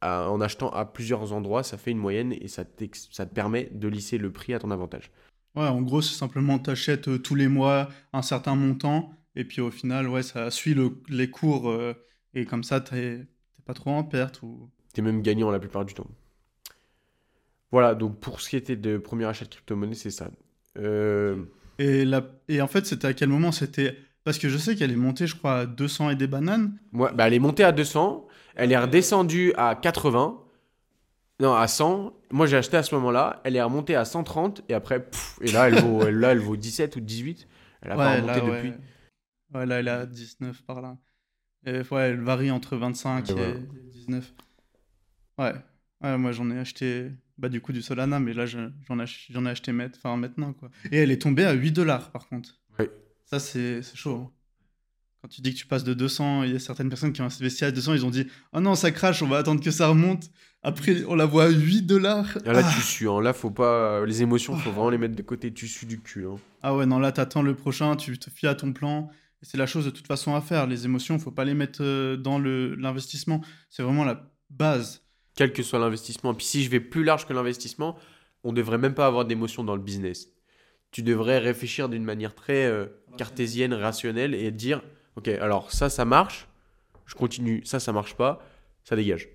à- en achetant à plusieurs endroits, ça fait une moyenne et ça, ça te permet de lisser le prix à ton avantage. Ouais, en gros, c'est simplement t'achètes euh, tous les mois un certain montant, et puis au final, ouais, ça suit le- les cours, euh, et comme ça, t'es t'es pas trop en perte. Ou... Tu es même gagnant la plupart du temps. Voilà, donc pour ce qui était de premier achat de crypto-monnaie, c'est ça. Euh, Et, la... et en fait, c'était à quel moment C'était parce que je sais qu'elle est montée, je crois, à 200 et des bananes. moi, bah, elle est montée à 200, elle est redescendue à 80, non, à 100. Moi, j'ai acheté à ce moment-là, elle est remontée à 130, et après, pff, et là, elle vaut, elle- là, elle vaut 17 ou 18. Elle a pas ouais, remonté là, depuis. ouais. Ouais, là, elle est à 19 par là. Et, ouais, elle varie entre 25 Et et, voilà. 19. Ouais. Ouais, moi j'en ai acheté bah, du coup du Solana, mais là je- j'en ai, ach- j'en ai acheté met- maintenant. Quoi. Et elle est tombée à 8 dollars par contre. Ouais. Ça c'est chaud. hein. Quand tu dis que tu passes de 200, il y a certaines personnes qui ont investi à 200, ils ont dit Oh non, ça crache, on va attendre que ça remonte. Après, on la voit à 8 dollars. Ah, là, Ah. tu sues. hein. Là, faut pas. Les émotions, faut vraiment les mettre de côté. Tu sues du cul. hein. Ah ouais, non, là, t'attends le prochain, tu te fies à ton plan. C'est la chose de toute façon à faire. Les émotions, faut pas les mettre euh, dans le- l'investissement. C'est vraiment la base. Quel que soit l'investissement. Puis si je vais plus large que l'investissement, on devrait même pas avoir d'émotion dans le business. Tu devrais réfléchir d'une manière très euh, cartésienne, rationnelle et dire Ok, alors ça, ça marche. Je continue. Ça, ça marche pas. Ça dégage.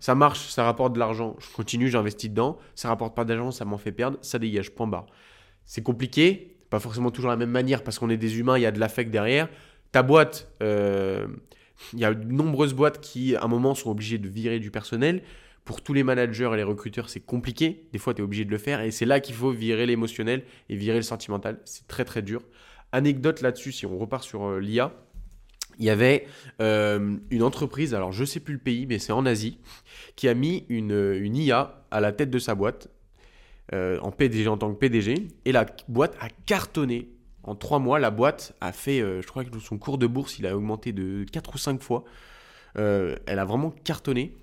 Ça marche, ça rapporte de l'argent. Je continue, j'investis dedans. Ça rapporte pas d'argent, ça m'en fait perdre. Ça dégage. Point barre. C'est compliqué. Pas forcément toujours la même manière parce qu'on est des humains, il y a de l'affect derrière. Ta boîte, euh, Il y a de nombreuses boîtes qui, à un moment, sont obligées de virer du personnel. Pour tous les managers et les recruteurs, c'est compliqué. Des fois, tu es obligé de le faire. Et c'est là qu'il faut virer l'émotionnel et virer le sentimental. C'est très, très dur. Anecdote là-dessus, si on repart sur euh, l'IA, il y avait euh, une entreprise, alors je sais plus le pays, mais c'est en Asie, qui a mis une, une, IA à la tête de sa boîte, euh, en PDG, en tant que PDG, et la boîte a cartonné. En trois mois, la boîte a fait, je crois que son cours de bourse, il a augmenté de 4 ou 5 fois. elle a vraiment cartonné.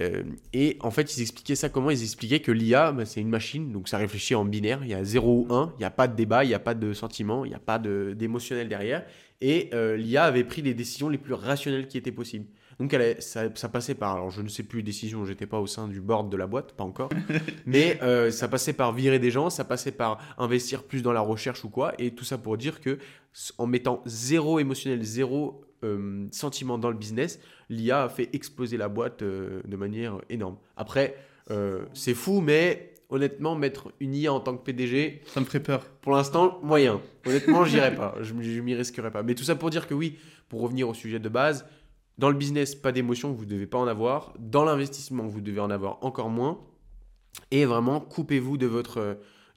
Euh, et en fait, ils expliquaient ça comment? Ils expliquaient que l'IA, bah, c'est une machine, donc ça réfléchit en binaire. Il y a 0 ou 1, il n'y a pas de débat, il n'y a pas de sentiment, il n'y a pas d'émotionnel derrière. Et euh, l'IA avait pris les décisions les plus rationnelles qui étaient possibles. Donc elle, ça, passait par, alors je ne sais plus les décisions, j'étais pas au sein du board de la boîte, pas encore, mais euh, ça passait par virer des gens, ça passait par investir plus dans la recherche ou quoi, et tout ça pour dire que en mettant zéro émotionnel, zéro euh, sentiment dans le business, l'IA a fait exploser la boîte euh, de manière énorme. Après, c'est fou, mais honnêtement, mettre une IA en tant que PDG, ça me ferait peur. Pour l'instant, moyen. Honnêtement, j'irai pas. Je, je m'y risquerai pas. Mais tout ça pour dire que oui, pour revenir au sujet de base, dans le business, pas d'émotion, vous ne devez pas en avoir. Dans l'investissement, vous devez en avoir encore moins. Et vraiment, coupez-vous de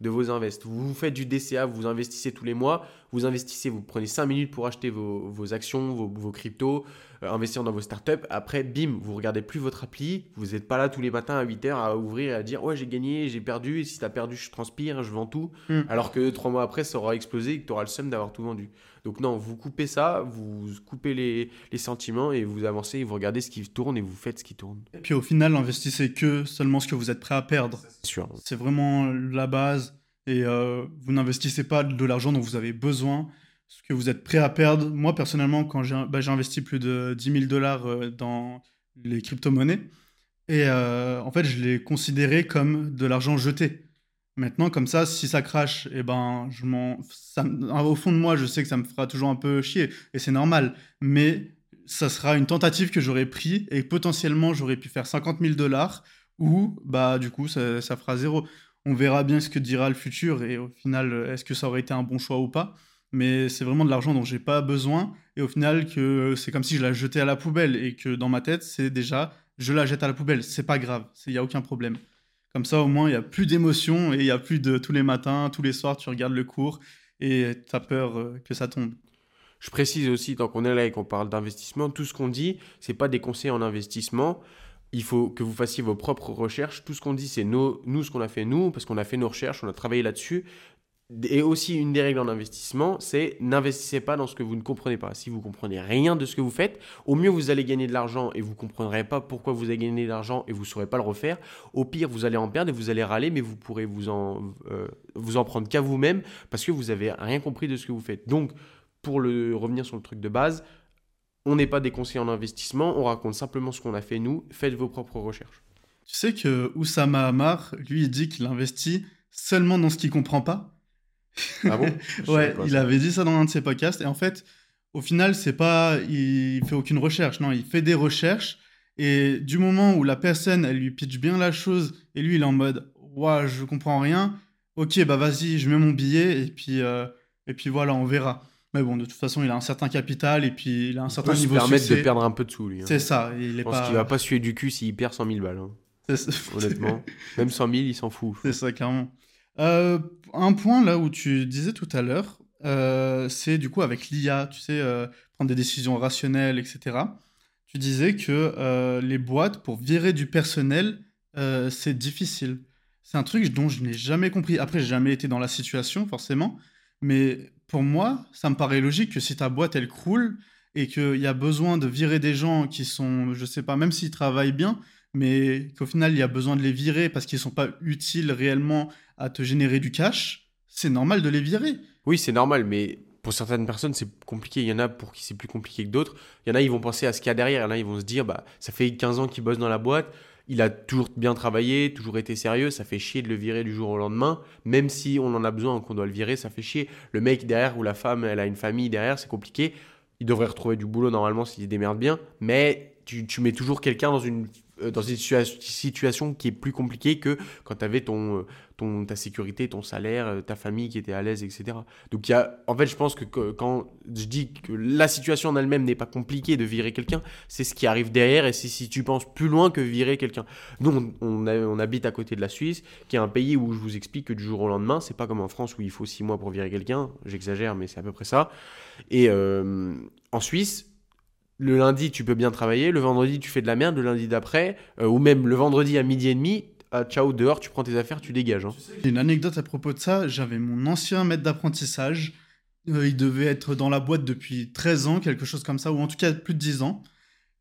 de vos invests. Vous faites du DCA, vous investissez tous les mois, vous investissez, vous prenez 5 minutes pour acheter vos, actions, vos, cryptos, euh, investir dans vos startups. Après, bim, vous regardez plus votre appli, vous n'êtes pas là tous les matins à 8h à ouvrir et à dire ouais j'ai gagné, j'ai perdu, et si tu as perdu je transpire, je vends tout. Hmm. Alors que 3 mois après ça aura explosé et que tu auras le seum d'avoir tout vendu. Donc non, vous coupez ça, vous coupez les, les, sentiments et vous avancez et vous regardez ce qui tourne et vous faites ce qui tourne. Et puis au final, investissez que seulement ce que vous êtes prêt à perdre. C'est sûr. C'est vraiment la base et euh, vous n'investissez pas de l'argent dont vous avez besoin, ce que vous êtes prêt à perdre. Moi, personnellement, quand j'ai bah, investi plus de 10 000 dollars euh, dans les crypto-monnaies, et euh, en fait, je l'ai considéré comme de l'argent jeté. Maintenant, comme ça, si ça crache, eh ben, je m'en, au fond de moi, je sais que ça me fera toujours un peu chier, et c'est normal. Mais ça sera une tentative que j'aurais pris, et potentiellement, j'aurais pu faire 50 000 dollars, ou bah, du coup, ça fera zéro on verra bien ce que dira le futur et au final, est-ce que ça aurait été un bon choix ou pas. Mais c'est vraiment de l'argent dont j'ai pas besoin et au final que c'est comme si je la jetais à la poubelle et que dans ma tête c'est déjà je la jette à la poubelle, c'est pas grave, il y a aucun problème. Comme ça au moins il y a plus d'émotion et il y a plus de tous les matins, tous les soirs tu regardes le cours et tu as peur euh, que ça tombe. Je précise aussi, tant qu'on est là et qu'on parle d'investissement, tout ce qu'on dit, c'est pas des conseils en investissement il faut que vous fassiez vos propres recherches. Tout ce qu'on dit, c'est nous, nous, ce qu'on a fait nous, parce qu'on a fait nos recherches, on a travaillé là-dessus. Et aussi, une des règles en investissement, c'est n'investissez pas dans ce que vous ne comprenez pas. Si vous comprenez rien de ce que vous faites, au mieux vous allez gagner de l'argent et vous ne comprendrez pas pourquoi vous avez gagné de l'argent et vous ne saurez pas le refaire. Au pire, vous allez en perdre et vous allez râler, mais vous pourrez vous en, euh, prendre qu'à vous-même parce que vous n'avez rien compris de ce que vous faites. Donc, pour revenir sur le truc de base, on n'est pas des conseillers en investissement, on raconte simplement ce qu'on a fait nous. Faites vos propres recherches. Tu sais que Oussama Hamar, lui, il dit qu'il investit seulement dans ce qu'il comprend pas? Ah bon? Ouais, il avait dit ça dans un de ses podcasts. Et en fait, au final, c'est pas, il fait aucune recherche. Non, il fait des recherches. Et du moment où la personne, elle lui pitch bien la chose, et lui, il est en mode, ouais, je comprends rien. Ok, bah vas-y, je mets mon billet, et puis, euh, et puis voilà, on verra. Mais bon, de toute façon, il a un certain capital et puis il a un certain niveau de permettre de perdre un peu de sous, lui. Hein. C'est ça. Il est Je pense qu'il va pas suer du cul s'il perd 100 000 balles. Hein. Honnêtement. Même 100 000, il s'en fout. C'est ça, clairement. Euh, un point là où tu disais tout à l'heure, euh, c'est du coup avec l'IA, tu sais, euh, prendre des décisions rationnelles, etc. Tu disais que les boîtes, pour virer du personnel, c'est difficile. C'est un truc dont je n'ai jamais compris. Après, j'ai jamais été dans la situation, forcément. Mais pour moi, ça me paraît logique que si ta boîte, elle croule et qu'il y a besoin de virer des gens qui sont, je sais pas, même s'ils travaillent bien, mais qu'au final, il y a besoin de les virer parce qu'ils sont pas utiles réellement à te générer du cash, c'est normal de les virer. Oui, c'est normal, mais pour certaines personnes, c'est compliqué. Il y en a pour qui c'est plus compliqué que d'autres. Il y en a, ils vont penser à ce qu'il y a derrière. Il y en a, ils vont se dire, bah, ça fait 15 ans qu'ils bossent dans la boîte il a toujours bien travaillé, toujours été sérieux, ça fait chier de le virer du jour au lendemain, même si on en a besoin, qu'on doit le virer, ça fait chier. Le mec derrière ou la femme, elle a une famille derrière, c'est compliqué. Il devrait retrouver du boulot normalement s'il démerde bien, mais tu, mets toujours quelqu'un dans une euh, situation qui est plus compliquée que quand tu avais ton, euh, ton, ta sécurité, ton salaire, euh, ta famille qui était à l'aise, etc. Donc, y a, en fait, je pense que, quand je dis que la situation en elle-même n'est pas compliquée de virer quelqu'un, c'est ce qui arrive derrière et c'est si tu penses plus loin que virer quelqu'un. Nous, on, on, habite à côté de la Suisse, qui est un pays où je vous explique que du jour au lendemain, c'est pas comme en France où il faut six mois pour virer quelqu'un. J'exagère, mais c'est à peu près ça. Et en Suisse, le lundi, tu peux bien travailler, le vendredi, tu fais de la merde, le lundi d'après, euh, ou même le vendredi à midi et demi, à ciao, dehors, tu prends tes affaires, tu dégages. Hein. Une anecdote à propos de ça, j'avais mon ancien maître d'apprentissage, euh, il devait être dans la boîte depuis 13 ans, quelque chose comme ça, ou en tout cas plus de 10 ans.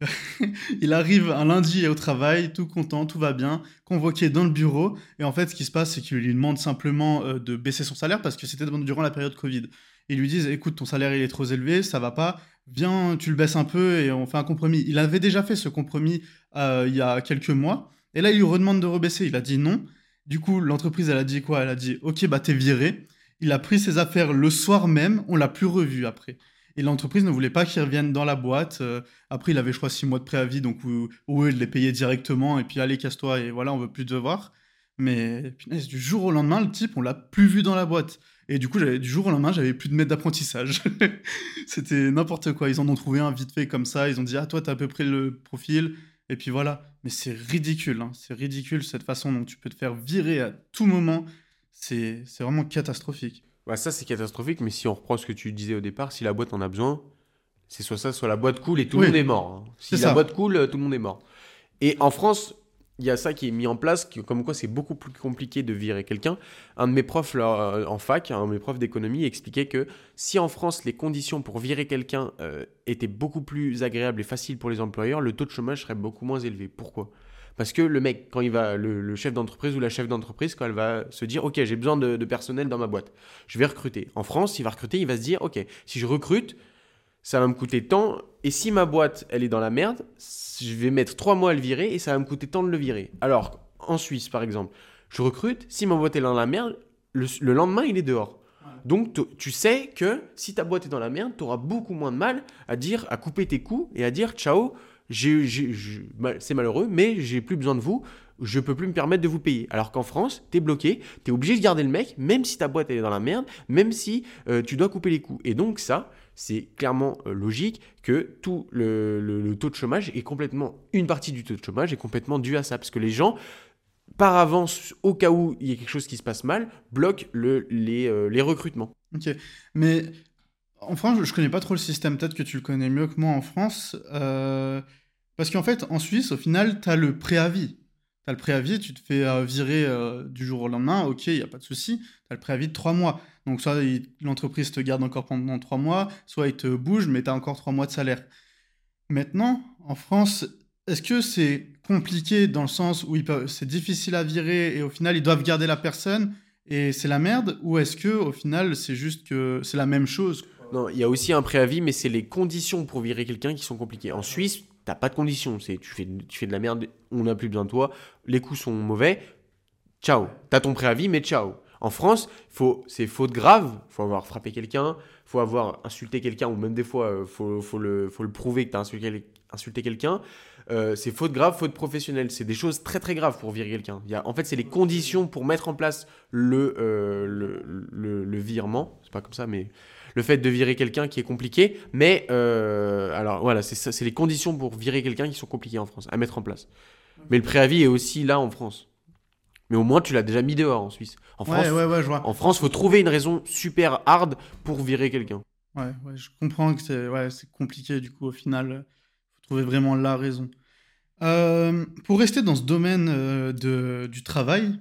il arrive un lundi au travail, tout content, tout va bien, convoqué dans le bureau, et en fait, ce qui se passe, c'est qu'il lui demande simplement euh, de baisser son salaire parce que c'était durant la période Covid. Ils lui disent, écoute, ton salaire il est trop élevé, ça va pas, viens, tu le baisses un peu et on fait un compromis. Il avait déjà fait ce compromis euh, il y a quelques mois. Et là, il lui redemande de rebaisser. Il a dit non. Du coup, l'entreprise, elle a dit quoi? Elle a dit Ok, bah t'es viré. Il a pris ses affaires le soir même. On l'a plus revu après. Et l'entreprise ne voulait pas qu'il revienne dans la boîte. Euh, après, il avait, je crois, six mois de préavis, donc où, où les payait directement. Et puis, allez, casse-toi, et voilà, on veut plus te voir. Mais du jour au lendemain, le type, on l'a plus vu dans la boîte. Et du coup, du jour au lendemain, j'avais plus de maître d'apprentissage. C'était n'importe quoi. Ils en ont trouvé un vite fait comme ça. Ils ont dit Ah, toi, t'as à peu près le profil. Et puis voilà. Mais c'est ridicule. Hein. C'est ridicule cette façon dont tu peux te faire virer à tout moment. C'est vraiment catastrophique. Ouais, ça, c'est catastrophique. Mais si on reprend ce que tu disais au départ, si la boîte en a besoin, c'est soit ça, soit la boîte coule et tout le monde est mort. Hein. Si la boîte coule, tout le monde est mort. Et en France, il y a ça qui est mis en place, comme quoi c'est beaucoup plus compliqué de virer quelqu'un. Un de mes profs là, en fac, un de mes profs d'économie, expliquait que si en France les conditions pour virer quelqu'un euh, étaient beaucoup plus agréables et faciles pour les employeurs, le taux de chômage serait beaucoup moins élevé. Pourquoi? Parce que le mec, quand il va, le, chef d'entreprise ou la chef d'entreprise, quand elle va se dire, ok, j'ai besoin de, de personnel dans ma boîte, je vais recruter. En France, il va recruter, il va se dire, ok, si je recrute, ça va me coûter tant. Et si ma boîte, elle est dans la merde, je vais mettre trois mois à le virer et ça va me coûter tant de le virer. Alors, en Suisse, par exemple, je recrute, si ma boîte est dans la merde, le, lendemain, il est dehors. Donc, tu sais que si ta boîte est dans la merde, tu auras beaucoup moins de mal à dire, à couper tes coups et à dire ciao, c'est malheureux, mais j'ai plus besoin de vous, je peux plus me permettre de vous payer. Alors qu'en France, tu es bloqué, tu es obligé de garder le mec, même si ta boîte est dans la merde, même si euh, tu dois couper les coups. Et donc, ça, c'est clairement euh, logique que tout le, taux de chômage est complètement, une partie du taux de chômage est complètement due à ça, parce que les gens, par avance, au cas où il y a quelque chose qui se passe mal, bloquent euh, les recrutements. Ok, mais en France, je connais pas trop le système, peut-être que tu le connais mieux que moi en France, euh, parce qu'en fait, en Suisse, au final, tu as le préavis. Tu as le préavis, tu te fais virer du jour au lendemain, ok, il n'y a pas de souci, tu as le préavis de trois mois. Donc soit l'entreprise te garde encore pendant trois mois, soit il te bouge, mais tu as encore trois mois de salaire. Maintenant, en France, est-ce que c'est compliqué dans le sens où c'est difficile à virer et au final ils doivent garder la personne et c'est la merde? Ou est-ce que au final c'est juste que c'est la même chose? Non, il y a aussi un préavis mais c'est les conditions pour virer quelqu'un qui sont compliquées. En Suisse, t'as pas de conditions, c'est tu fais tu fais de la merde, on n'a plus besoin de toi, les coups sont mauvais. Ciao, t'as ton préavis mais ciao. En France, faut, c'est faute grave, faut avoir frappé quelqu'un, faut avoir insulté quelqu'un, ou même des fois, il euh, faut, le, prouver que tu as insulté, quelqu'un. Euh, c'est faute grave, faute professionnelle. C'est des choses très très graves pour virer quelqu'un. en fait, c'est les conditions pour mettre en place le, euh, le, virement. C'est pas comme ça, mais le fait de virer quelqu'un qui est compliqué. Mais alors voilà, c'est les conditions pour virer quelqu'un qui sont compliquées en France, à mettre en place. Mais le préavis est aussi là en France. Mais au moins, tu l'as déjà mis dehors en Suisse. En France, ouais, ouais, je vois. En France, faut trouver une raison super hard pour virer quelqu'un. Ouais, ouais, je comprends que c'est ouais, compliqué du coup au final. faut trouver vraiment la raison. Euh, pour rester dans ce domaine euh, de, du travail,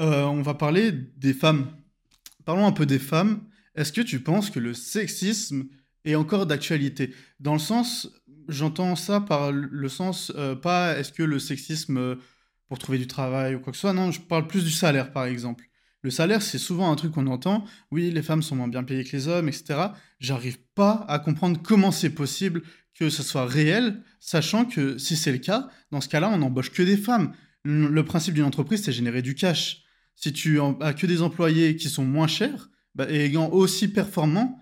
euh, on va parler des femmes. Parlons un peu des femmes. Est-ce que tu penses que le sexisme est encore d'actualité? Dans le sens, j'entends ça par le sens, pas est-ce que le sexisme pour trouver du travail ou quoi que ce soit. Non, je parle plus du salaire, par exemple. Le salaire, c'est souvent un truc qu'on entend. Oui, les femmes sont moins bien payées que les hommes, etc. J'arrive pas à comprendre comment c'est possible que ce soit réel, sachant que si c'est le cas, dans ce cas-là, on n'embauche que des femmes. Le principe d'une entreprise, c'est générer du cash. Si tu as que des employés qui sont moins chers bah, et ayant aussi performants,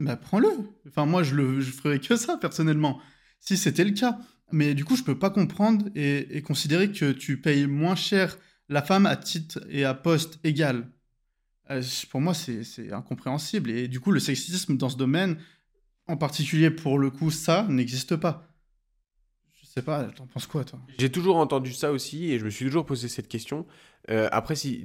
bah, prends-le. Enfin, moi, je, je ferais que ça, personnellement. si c'était le cas. Mais du coup, je peux pas comprendre et, considérer que tu payes moins cher la femme à titre et à poste égal. Euh, pour moi, c'est incompréhensible. Et du coup, le sexisme dans ce domaine, en particulier pour le coup, ça n'existe pas. Je sais pas, t'en penses quoi, toi? J'ai toujours entendu ça aussi et je me suis toujours posé cette question. Euh, après, si,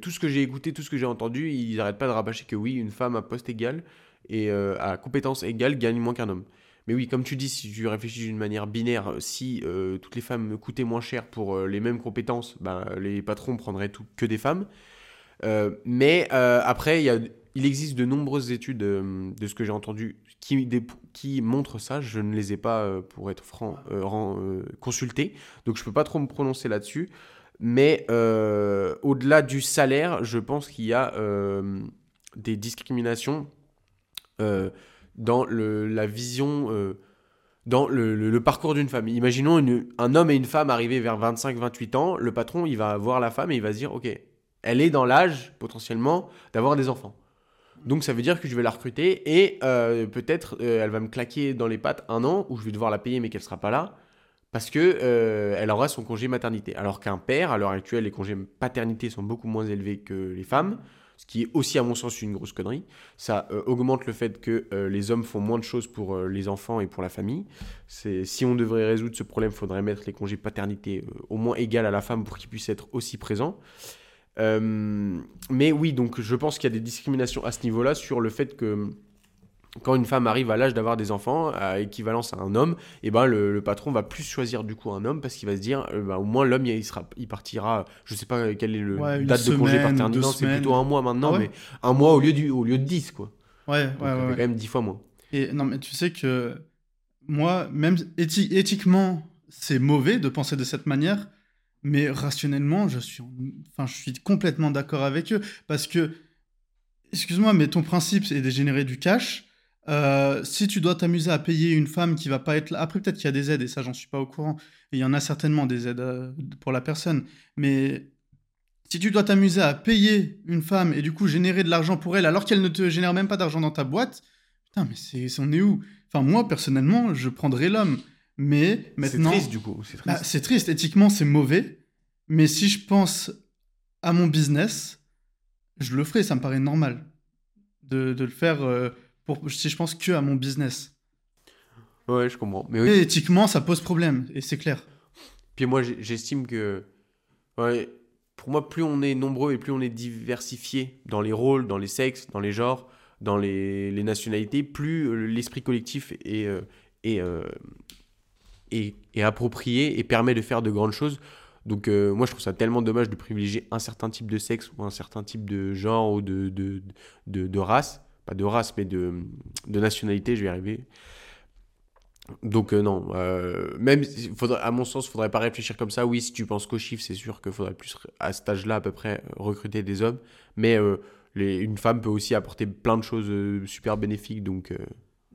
tout ce que j'ai écouté, tout ce que j'ai entendu, ils n'arrêtent pas de rabâcher que oui, une femme à poste égal et euh, à compétence égale gagne moins qu'un homme. Mais oui, comme tu dis, si tu réfléchis d'une manière binaire, si euh, toutes les femmes coûtaient moins cher pour euh, les mêmes compétences, ben, les patrons prendraient que des femmes. Euh, mais après, il, existe de nombreuses études de ce que j'ai entendu qui, montrent ça. Je ne les ai pas, pour être franc, consultées. Donc je peux pas trop me prononcer là-dessus. Mais au-delà du salaire, je pense qu'il y a des discriminations dans le- la vision, euh, dans le, le- parcours d'une femme. Imaginons une- un homme et une femme arrivés vers 25-28 ans. Le patron, il va voir la femme et il va se dire, OK, elle est dans l'âge potentiellement d'avoir des enfants. Donc ça veut dire que je vais la recruter et euh, peut-être euh, elle va me claquer dans les pattes un an où je vais devoir la payer mais qu'elle sera pas là parce que elle aura son congé maternité. Alors qu'un père, à l'heure actuelle, les congés paternité sont beaucoup moins élevés que les femmes, ce qui est aussi à mon sens une grosse connerie. Ça euh, augmente le fait que euh, les hommes font moins de choses pour euh, les enfants et pour la famille. Si on devrait résoudre ce problème, il faudrait mettre les congés paternité au moins égal à la femme pour qu'ils puissent être aussi présents. Mais oui, donc je pense qu'il y a des discriminations à ce niveau-là sur le fait que quand une femme arrive à l'âge d'avoir des enfants, à équivalence à un homme, et ben le, le patron va plus choisir du coup un homme parce qu'il va se dire, euh, bah, au moins l'homme il, sera, il partira, je sais pas quelle est le Ouais, date de congé paternité, c'est plutôt un mois maintenant, Ah ouais mais un mois au lieu, du, au lieu de 10 quoi. Ouais, Donc, ouais, ouais. quand même 10 fois moins. Et non, mais tu sais que moi, même éthi- éthiquement, c'est mauvais de penser de cette manière, mais rationnellement, je suis, en- enfin, je suis complètement d'accord avec eux parce que, excuse-moi, mais ton principe c'est de générer du cash. Euh, si tu dois t'amuser à payer une femme qui va pas être là, après peut-être qu'il y a des aides et ça j'en suis pas au courant. Et il y en a certainement des aides euh, pour la personne, mais si tu dois t'amuser à payer une femme et du coup générer de l'argent pour elle alors qu'elle ne te génère même pas d'argent dans ta boîte, putain, mais c'est, on est où? Enfin, moi, personnellement, je prendrais l'homme. Mais maintenant. C'est triste du coup, c'est triste. Bah, c'est triste, éthiquement, c'est mauvais. Mais si je pense à mon business, je le ferai, ça me paraît normal de, de le faire euh, pour, si je pense que à mon business. Ouais, je comprends. Mais oui, Et éthiquement, ça pose problème, et c'est clair. Puis moi, j'estime que, ouais, pour moi, plus on est nombreux et plus on est diversifié dans les rôles, dans les sexes, dans les genres, dans les, les nationalités, plus euh, l'esprit collectif est, euh, est, euh, est- est approprié et permet de faire de grandes choses. Donc euh, moi, je trouve ça tellement dommage de privilégier un certain type de sexe ou un certain type de genre ou de, de, de, de race. De race, mais de, de nationalité, je vais y arriver. Donc euh, non, euh, même à mon sens, il faudrait pas réfléchir comme ça. Oui, si tu penses qu'aux chiffres, c'est sûr qu'il faudrait plus à cet âge-là à peu près recruter des hommes, mais euh, une femme peut aussi apporter plein de choses super bénéfiques. Donc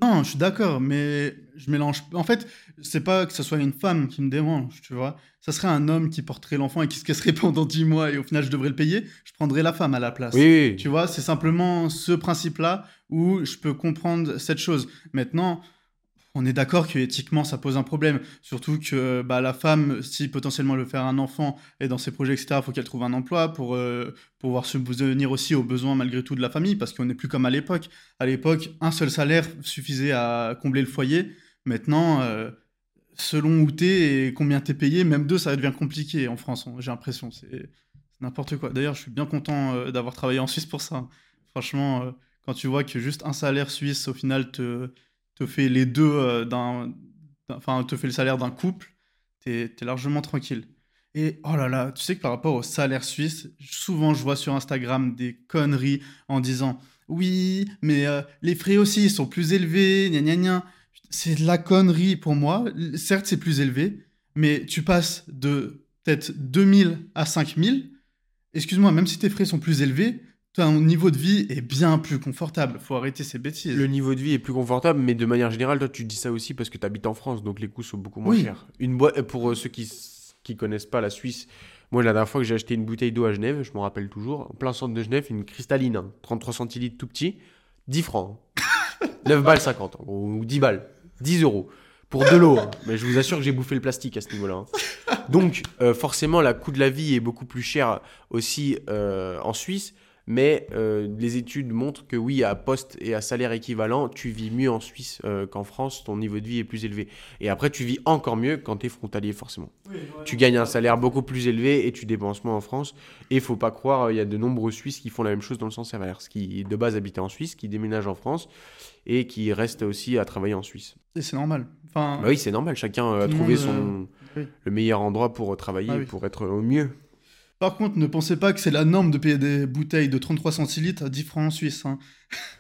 Non, je suis d'accord, mais je mélange. En fait, c'est pas que ce soit une femme qui me dérange, tu vois. Ça serait un homme qui porterait l'enfant et qui se casserait pendant 10 mois et au final je devrais le payer. Je prendrais la femme à la place. oui. Tu vois, c'est simplement ce principe-là où je peux comprendre cette chose. Maintenant, on est d'accord que éthiquement ça pose un problème. Surtout que bah, la femme, si potentiellement elle veut faire un enfant et dans ses projets, etc., il faut qu'elle trouve un emploi pour euh, pouvoir subvenir aussi aux besoins malgré tout de la famille parce qu'on n'est plus comme à l'époque. À l'époque, un seul salaire suffisait à combler le foyer. Maintenant, euh, selon où t'es et combien t'es payé, même deux, ça devient compliqué en France. J'ai l'impression. C'est n'importe quoi. D'ailleurs, je suis bien content euh, d'avoir travaillé en Suisse pour ça. Franchement, euh, quand tu vois que juste un salaire suisse, au final, te, te fait les deux euh, d'un. Enfin, te fait le salaire d'un couple, t'es es largement tranquille. Et oh là là, tu sais que par rapport au salaire suisse, souvent je vois sur Instagram des conneries en disant oui, mais euh, les frais aussi sont plus élevés, gna gna gna. C'est de la connerie pour moi. Certes, c'est plus élevé, mais tu passes de peut-être 2000 à 5000. Excuse-moi, même si tes frais sont plus élevés, ton niveau de vie est bien plus confortable. Faut arrêter ces bêtises. Le niveau de vie est plus confortable, mais de manière générale, toi, tu dis ça aussi parce que tu habites en France, donc les coûts sont beaucoup moins Oui. chers. Une boîte, pour euh, ceux qui qui connaissent pas la Suisse, moi, la dernière fois que j'ai acheté une bouteille d'eau à Genève, je m'en rappelle toujours, en plein centre de Genève, une cristalline, hein, 33 centilitres tout petit, 10 francs. hein. 9 balles 50, en gros, ou 10 balles, 10 euros. Pour de l'eau. hein. Mais je vous assure que j'ai bouffé le plastique à ce niveau-là. hein. Donc, euh, forcément, la coût de la vie est beaucoup plus cher aussi euh, en Suisse. Mais euh, les études montrent que oui, à poste et à salaire équivalent, tu vis mieux en Suisse euh, qu'en France. Ton niveau de vie est plus élevé. Et après, tu vis encore mieux quand tu es frontalier, forcément. Tu gagnes un salaire beaucoup plus élevé et tu dépenses moins en France. Et faut pas croire, il y a de nombreux Suisses qui font la même chose dans le sens inverse, qui de base habitaient en Suisse, qui déménagent en France et qui restent aussi à travailler en Suisse. Et c'est normal. Enfin, Bah oui, c'est normal, chacun euh, a trouvé son oui. le meilleur endroit pour euh, travailler, Ah oui. pour être au mieux. Par contre, ne pensez pas que c'est la norme de payer des bouteilles de 33 centilitres à 10 francs en Suisse. hein.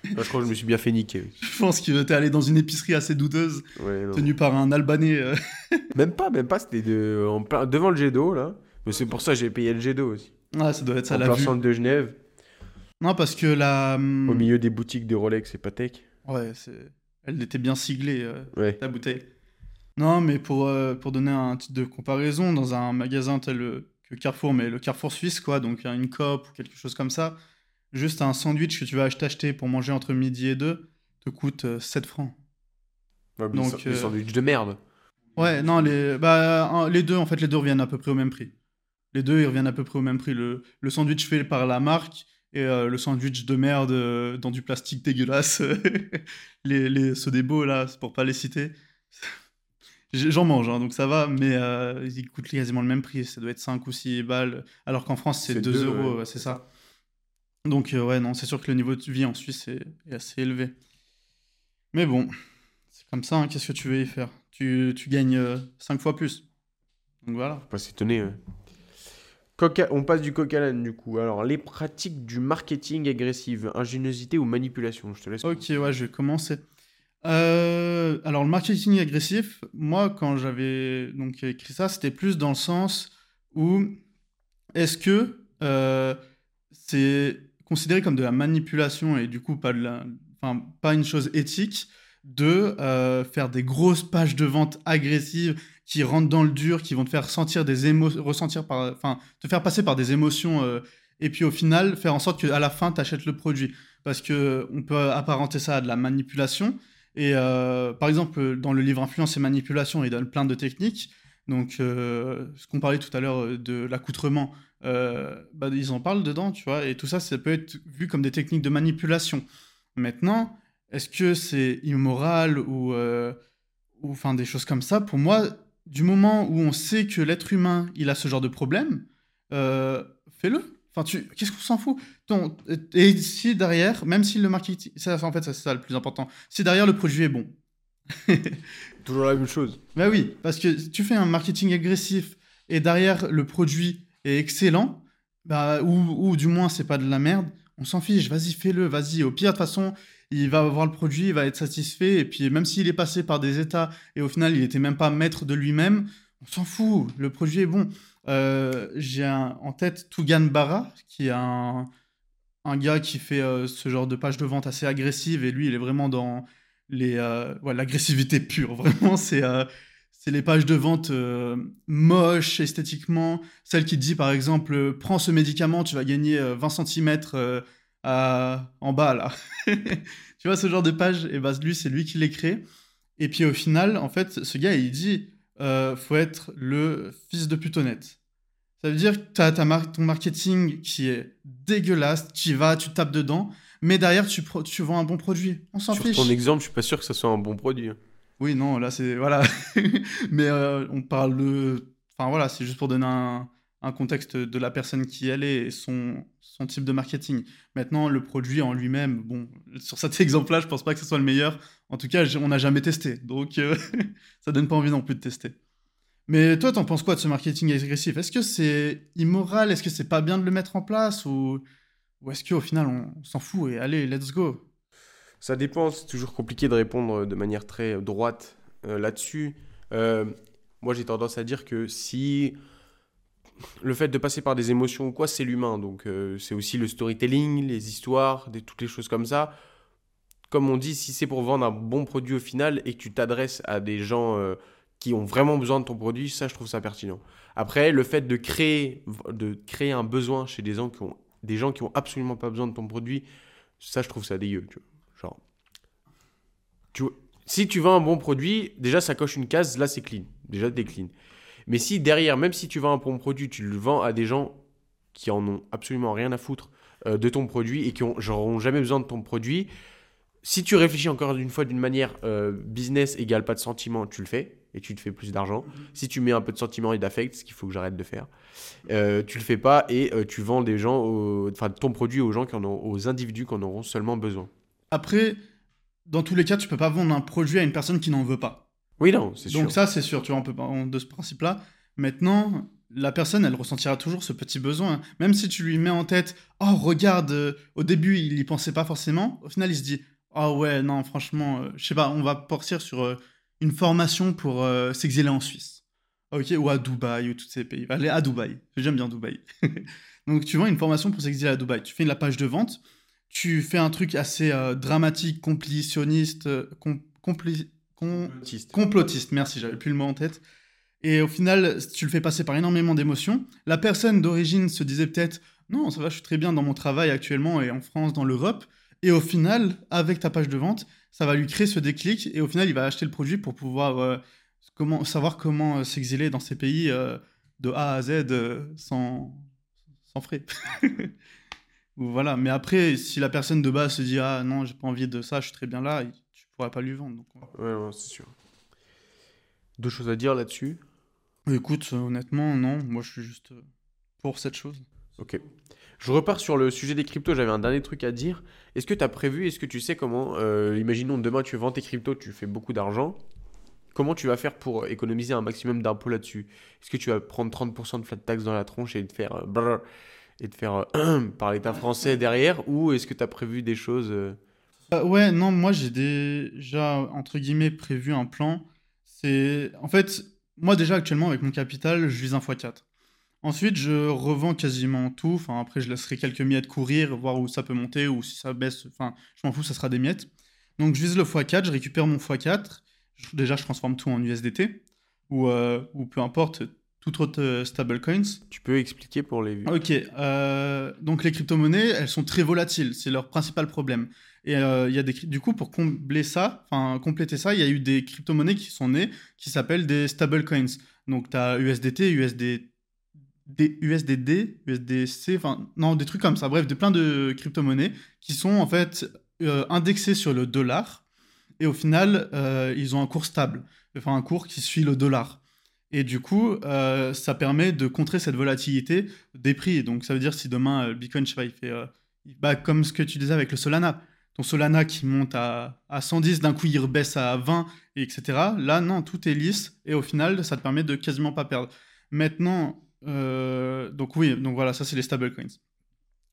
Je crois que je me suis bien fait niquer. oui. Je pense que t'es allé dans une épicerie assez douteuse, Ouais, tenue par un Albanais. euh. Même pas, même pas, c'était de, en plein- devant le jet d'eau là. Mais c'est pour ça que j'ai payé le jet d'eau aussi. Ah, ça doit être ça, en la plein vue. centre de Genève, Non, parce que la... hum, au milieu des boutiques de Rolex et Patek. Ouais, c'est... elle était bien siglée, euh, Ouais. ta bouteille. Non, mais pour, euh, pour donner un titre de comparaison, dans un magasin tel euh, que Carrefour, mais le Carrefour suisse, quoi, donc une COP ou quelque chose comme ça, juste un sandwich que tu vas t'acheter pour manger entre midi et deux te coûte euh, 7 francs. Ouais, mais Donc, des euh, sandwichs de merde. Ouais, non, les, bah, les deux, en fait, les deux reviennent à peu près au même prix. Les deux, ils reviennent à peu près au même prix. Le, le sandwich fait par la marque et euh, le sandwich de merde euh, dans du plastique dégueulasse. les, les, ceux des beaux, là, c'est pour pas les citer. J'en mange, hein, donc ça va, mais euh, ils coûtent quasiment le même prix. Ça doit être 5 ou 6 balles, alors qu'en France, c'est C'est 2 deux, euros, ouais. c'est ça. Donc, euh, ouais, non, c'est sûr que le niveau de vie en Suisse est, est assez élevé. Mais bon, c'est comme ça, hein, qu'est-ce que tu veux y faire? Tu, tu gagnes 5 fois plus. Donc voilà. Faut pas s'étonner. ouais. Coca- On passe du coq à l'âne du coup. Alors, les pratiques du marketing agressif, ingéniosité ou manipulation? Je te laisse. Ok, ouais, je vais commencer. Euh, alors, le marketing agressif, moi, quand j'avais donc écrit ça, c'était plus dans le sens où est-ce que euh, c'est considéré comme de la manipulation et du coup pas, de la, enfin, pas une chose éthique de euh, faire des grosses pages de vente agressives qui rentrent dans le dur, qui vont te faire des ressentir par, enfin, te faire passer par des émotions et puis au final faire en sorte qu'à la fin tu achètes le produit parce que on peut apparenter ça à de la manipulation. Et euh, par exemple, dans le livre Influence et manipulation, il donne plein de techniques. Donc, euh, ce qu'on parlait tout à l'heure euh, de l'accoutrement, bah, ils en parlent dedans, tu vois. Et tout ça, ça peut être vu comme des techniques de manipulation. Maintenant, est-ce que c'est immoral ou, ou enfin des choses comme ça? Pour moi, du moment où on sait que l'être humain, il a ce genre de problème, fais-le. Enfin, tu, qu'est-ce qu'on s'en fout? Ton- Et si derrière, même si le marketing, ça, en fait, ça, c'est ça le plus important. Si derrière le produit est bon, Toujours la même chose. bah oui, parce que si tu fais un marketing agressif et derrière le produit est excellent, bah, ou, ou du moins c'est pas de la merde, on s'en fiche, vas-y fais-le, vas-y. Au pire, de toute façon, il va avoir le produit, il va être satisfait, et puis même s'il est passé par des états et au final il était même pas maître de lui-même, on s'en fout, le produit est bon. Euh, J'ai en tête Tougan Barra, qui est un, gars qui fait euh, ce genre de page de vente assez agressive, et lui il est vraiment dans les euh, l'agressivité pure. Vraiment, c'est c'est les pages de vente moches esthétiquement. Celle qui dit par exemple, prends ce médicament, tu vas gagner euh, 20 cm en bas là. tu vois ce genre de page Et bah lui, c'est lui qui les crée. Et puis au final, en fait, ce gars, il dit, euh, faut être le fils de putonnette. Ça veut dire que tu as ton marketing qui est dégueulasse, tu vas, tu tapes dedans, mais derrière, tu, tu vends un bon produit. On s'en Sur fiche. ton exemple, je suis pas sûr que ça soit un bon produit. hein. Oui, non, là, c'est. Voilà. Mais euh, on parle de. Enfin, voilà, c'est juste pour donner un, un contexte de la personne qui elle est et son, son type de marketing. Maintenant, le produit en lui-même, bon, sur cet exemple-là, je pense pas que ce soit le meilleur. En tout cas, on n'a jamais testé. Donc, euh, ça donne pas envie non plus de tester. Mais toi, t'en penses quoi de ce marketing agressif? Est-ce que c'est immoral? Est-ce que c'est pas bien de le mettre en place? Ou, est-ce qu'au final, on, on s'en fout et allez, let's go Ça dépend, c'est toujours compliqué de répondre de manière très droite euh, là-dessus. Euh, moi, j'ai tendance à dire que si le fait de passer par des émotions ou quoi, c'est l'humain. Donc, euh, c'est aussi le storytelling, les histoires, toutes les choses comme ça. Comme on dit, si c'est pour vendre un bon produit au final et que tu t'adresses à des gens euh, qui ont vraiment besoin de ton produit, ça, je trouve ça pertinent. Après, le fait de créer, de créer un besoin chez des gens qui ont, des gens qui ont absolument pas besoin de ton produit, ça, je trouve ça dégueu. Tu. Genre, tu vois, si tu vends un bon produit, déjà ça coche une case, là c'est clean. Déjà t'es clean. Mais si derrière, même si tu vends un bon produit, tu le vends à des gens qui en ont absolument rien à foutre euh, de ton produit et qui n'auront jamais besoin de ton produit, si tu réfléchis encore une fois d'une manière euh, business égale pas de sentiment, tu le fais et tu te fais plus d'argent. Mhm. Si tu mets un peu de sentiment et d'affect, ce qu'il faut que j'arrête de faire, euh, tu le fais pas et euh, tu vends des gens, enfin ton produit aux gens qui en ont, aux individus qui en auront seulement besoin. Après, dans tous les cas, tu peux pas vendre un produit à une personne qui n'en veut pas. Oui, non, c'est sûr. Donc ça, c'est sûr, tu vois, on peut pas de ce principe-là. Maintenant, la personne, elle ressentira toujours ce petit besoin. Même si tu lui mets en tête, oh, regarde, euh, au début, il y pensait pas forcément. Au final, il se dit, oh ouais, non, franchement, euh, je sais pas, on va partir sur euh, une formation pour s'exiler en Suisse. Ok, ou à Dubaï, ou tous ces pays. Allez, à Dubaï. J'aime bien Dubaï. Donc, tu vends une formation pour s'exiler à Dubaï. Tu fais la page de vente. Tu fais un truc assez dramatique, complotiste. complotiste. Merci, j'avais plus le mot en tête. Et au final, tu le fais passer par énormément d'émotions. La personne d'origine se disait peut-être non, ça va, je suis très bien dans mon travail actuellement et en France, dans l'Europe. Et au final, avec ta page de vente, ça va lui créer ce déclic et au final, il va acheter le produit pour pouvoir euh, savoir comment euh, s'exiler dans ces pays euh, de A à Z sans, sans frais. voilà, mais après, si la personne de base se dit ah non, j'ai pas envie de ça, je suis très bien là, tu pourras pas lui vendre. Donc, ouais c'est sûr. Deux choses à dire là-dessus? Écoute, honnêtement, non. Moi, je suis juste euh, pour cette chose. Ok. Je repars sur le sujet des cryptos. J'avais un dernier truc à dire. Est-ce que tu as prévu, est-ce que tu sais comment, euh, imaginons demain tu vends tes cryptos, tu fais beaucoup d'argent. Comment tu vas faire pour économiser un maximum d'impôts là-dessus? Est-ce que tu vas prendre 30% de flat tax dans la tronche et te faire, euh, et te faire par l'État français derrière? Ou est-ce que tu as prévu des choses Ouais, non, moi j'ai déjà, entre guillemets, prévu un plan. C'est. En fait, moi, déjà, actuellement, avec mon capital, je vise un x4. Ensuite, je revends quasiment tout. Enfin, après, je laisserai quelques miettes courir, voir où ça peut monter ou si ça baisse. Enfin, je m'en fous, ça sera des miettes. Donc, je vise le x4, je récupère mon x4. Déjà, je transforme tout en USDT ou, euh, ou peu importe, toute autre euh, stablecoins. Tu peux expliquer pour les Ok. Euh, donc, les crypto-monnaies, elles sont très volatiles. C'est leur principal problème. Et euh, y a des, du coup, pour combler ça, enfin compléter ça, il y a eu des crypto-monnaies qui sont nées qui s'appellent des stablecoins. Donc tu as USDT, USD, USDD, USDC, enfin non, des trucs comme ça. Bref, de plein de crypto-monnaies qui sont en fait euh, indexées sur le dollar. Et au final, euh, ils ont un cours stable, enfin un cours qui suit le dollar. Et du coup, ça permet de contrer cette volatilité des prix. Donc ça veut dire si demain le Bitcoin, je sais pas, il fait bah, comme ce que tu disais avec le Solana ton Solana qui monte à, à 110, d'un coup il rebaisse à 20, etc. Là, non, tout est lisse et au final, ça te permet de quasiment pas perdre. Maintenant, euh, donc oui, donc voilà, ça c'est les stablecoins.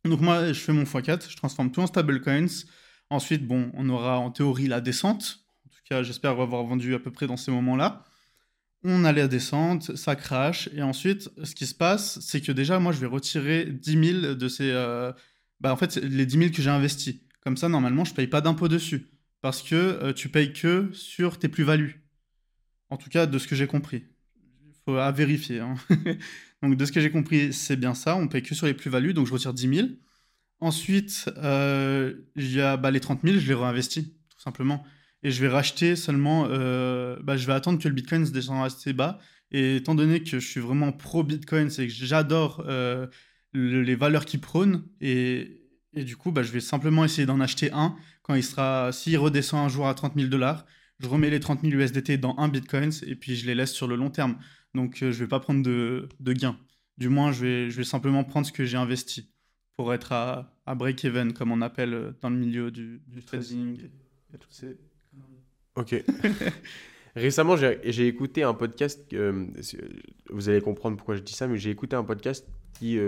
Donc moi, je fais mon x4, je transforme tout en stablecoins. Ensuite, bon, on aura en théorie la descente. En tout cas, j'espère avoir vendu à peu près dans ces moments-là. On a la descente, ça crache. Et ensuite, ce qui se passe, c'est que déjà, moi, je vais retirer 10 000 de ces... Euh, bah, en fait, les 10 000 que j'ai investis. Comme ça, normalement, je paye pas d'impôt dessus. Parce que euh, tu payes que sur tes plus-values. En tout cas, de ce que j'ai compris. Il faut à vérifier. Hein. donc, de ce que j'ai compris, c'est bien ça. On paye que sur les plus-values. Donc, je retire 10 000. Ensuite, euh, y a bah, les 30 000, je les réinvestis, tout simplement. Et je vais racheter seulement. Euh, bah, je vais attendre que le Bitcoin se descende assez bas. Et étant donné que je suis vraiment pro-Bitcoin, c'est que j'adore les valeurs qu'il prône. Et, et du coup, bah, je vais simplement essayer d'en acheter un quand il sera, s'il redescend un jour à 30 000 dollars, je remets les 30 000 USDT dans un Bitcoin et puis je les laisse sur le long terme. Donc, euh, je ne vais pas prendre de, de gains. Du moins, je vais, je vais simplement prendre ce que j'ai investi pour être à, à break-even, comme on appelle euh, dans le milieu du, du trading. Et, Ok. Récemment, j'ai écouté un podcast, euh, vous allez comprendre pourquoi je dis ça, mais j'ai écouté un podcast qui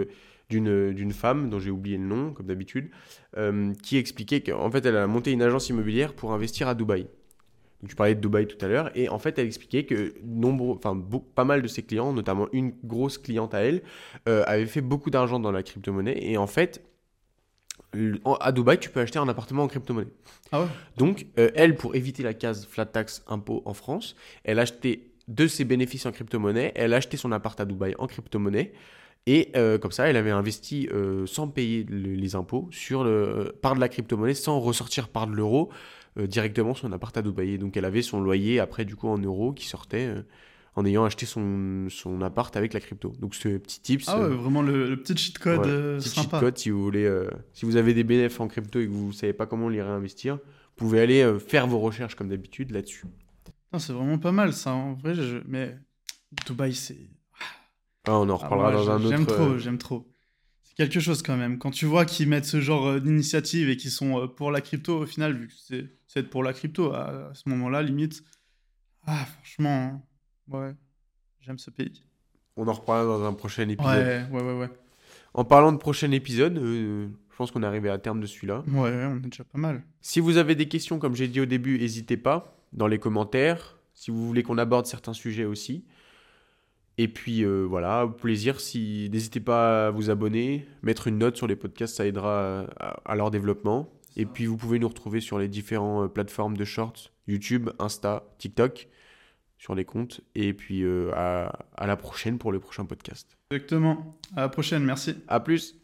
d'une femme dont j'ai oublié le nom, comme d'habitude, euh, qui expliquait qu'en fait, elle a monté une agence immobilière pour investir à Dubaï. Donc, tu parlais de Dubaï tout à l'heure, et en fait, elle expliquait que nombreux, enfin, pas mal de ses clients, notamment une grosse cliente à elle, euh, avait fait beaucoup d'argent dans la crypto-monnaie, et en fait, à Dubaï, tu peux acheter un appartement en crypto-monnaie. Ah ouais Donc, euh, elle, pour éviter la case flat tax impôt en France, elle achetait de ses bénéfices en crypto-monnaie, elle achetait son appart à Dubaï en crypto-monnaie, et euh, comme ça, elle avait investi euh, sans payer les impôts sur le, par de la crypto-monnaie, sans ressortir par de l'euro, euh, directement son appart à Dubaï. Donc elle avait son loyer après du coup en euros qui sortait euh, en ayant acheté son, son appart avec la crypto. Donc ce petit tips, Ah ouais, euh, vraiment le, le petit cheat code ouais, euh, petit sympa. cheat code si vous voulez, euh, si vous avez des bénéfices en crypto et que vous savez pas comment les réinvestir, vous pouvez aller euh, faire vos recherches comme d'habitude là-dessus. C'est vraiment pas mal ça. En vrai, je- mais Dubaï, c'est. Ah, on en Ah, reparlera moi, dans un autre. J'aime trop, euh, j'aime trop. C'est quelque chose quand même. Quand tu vois qu'ils mettent ce genre euh, d'initiative et qu'ils sont euh, pour la crypto, au final, vu que c'est pour la crypto, à, ce moment-là, limite. Ah, franchement, hein, ouais, j'aime ce pays. On en reparlera dans un prochain épisode. Ouais, ouais, ouais, ouais. En parlant de prochain épisode, euh, je pense qu'on est arrivé à terme de celui-là. Ouais, on est déjà pas mal. Si vous avez des questions, comme j'ai dit au début, n'hésitez pas dans les commentaires. Si vous voulez qu'on aborde certains sujets aussi. Et puis euh, voilà, au plaisir. Si n'hésitez pas à vous abonner, mettre une note sur les podcasts, ça aidera à, à leur développement. Et puis vous pouvez nous retrouver sur les différentes plateformes de shorts, YouTube, Insta, TikTok, sur les comptes. Et puis euh, à, à la prochaine pour le prochain podcast. Exactement. À la prochaine, merci. À plus.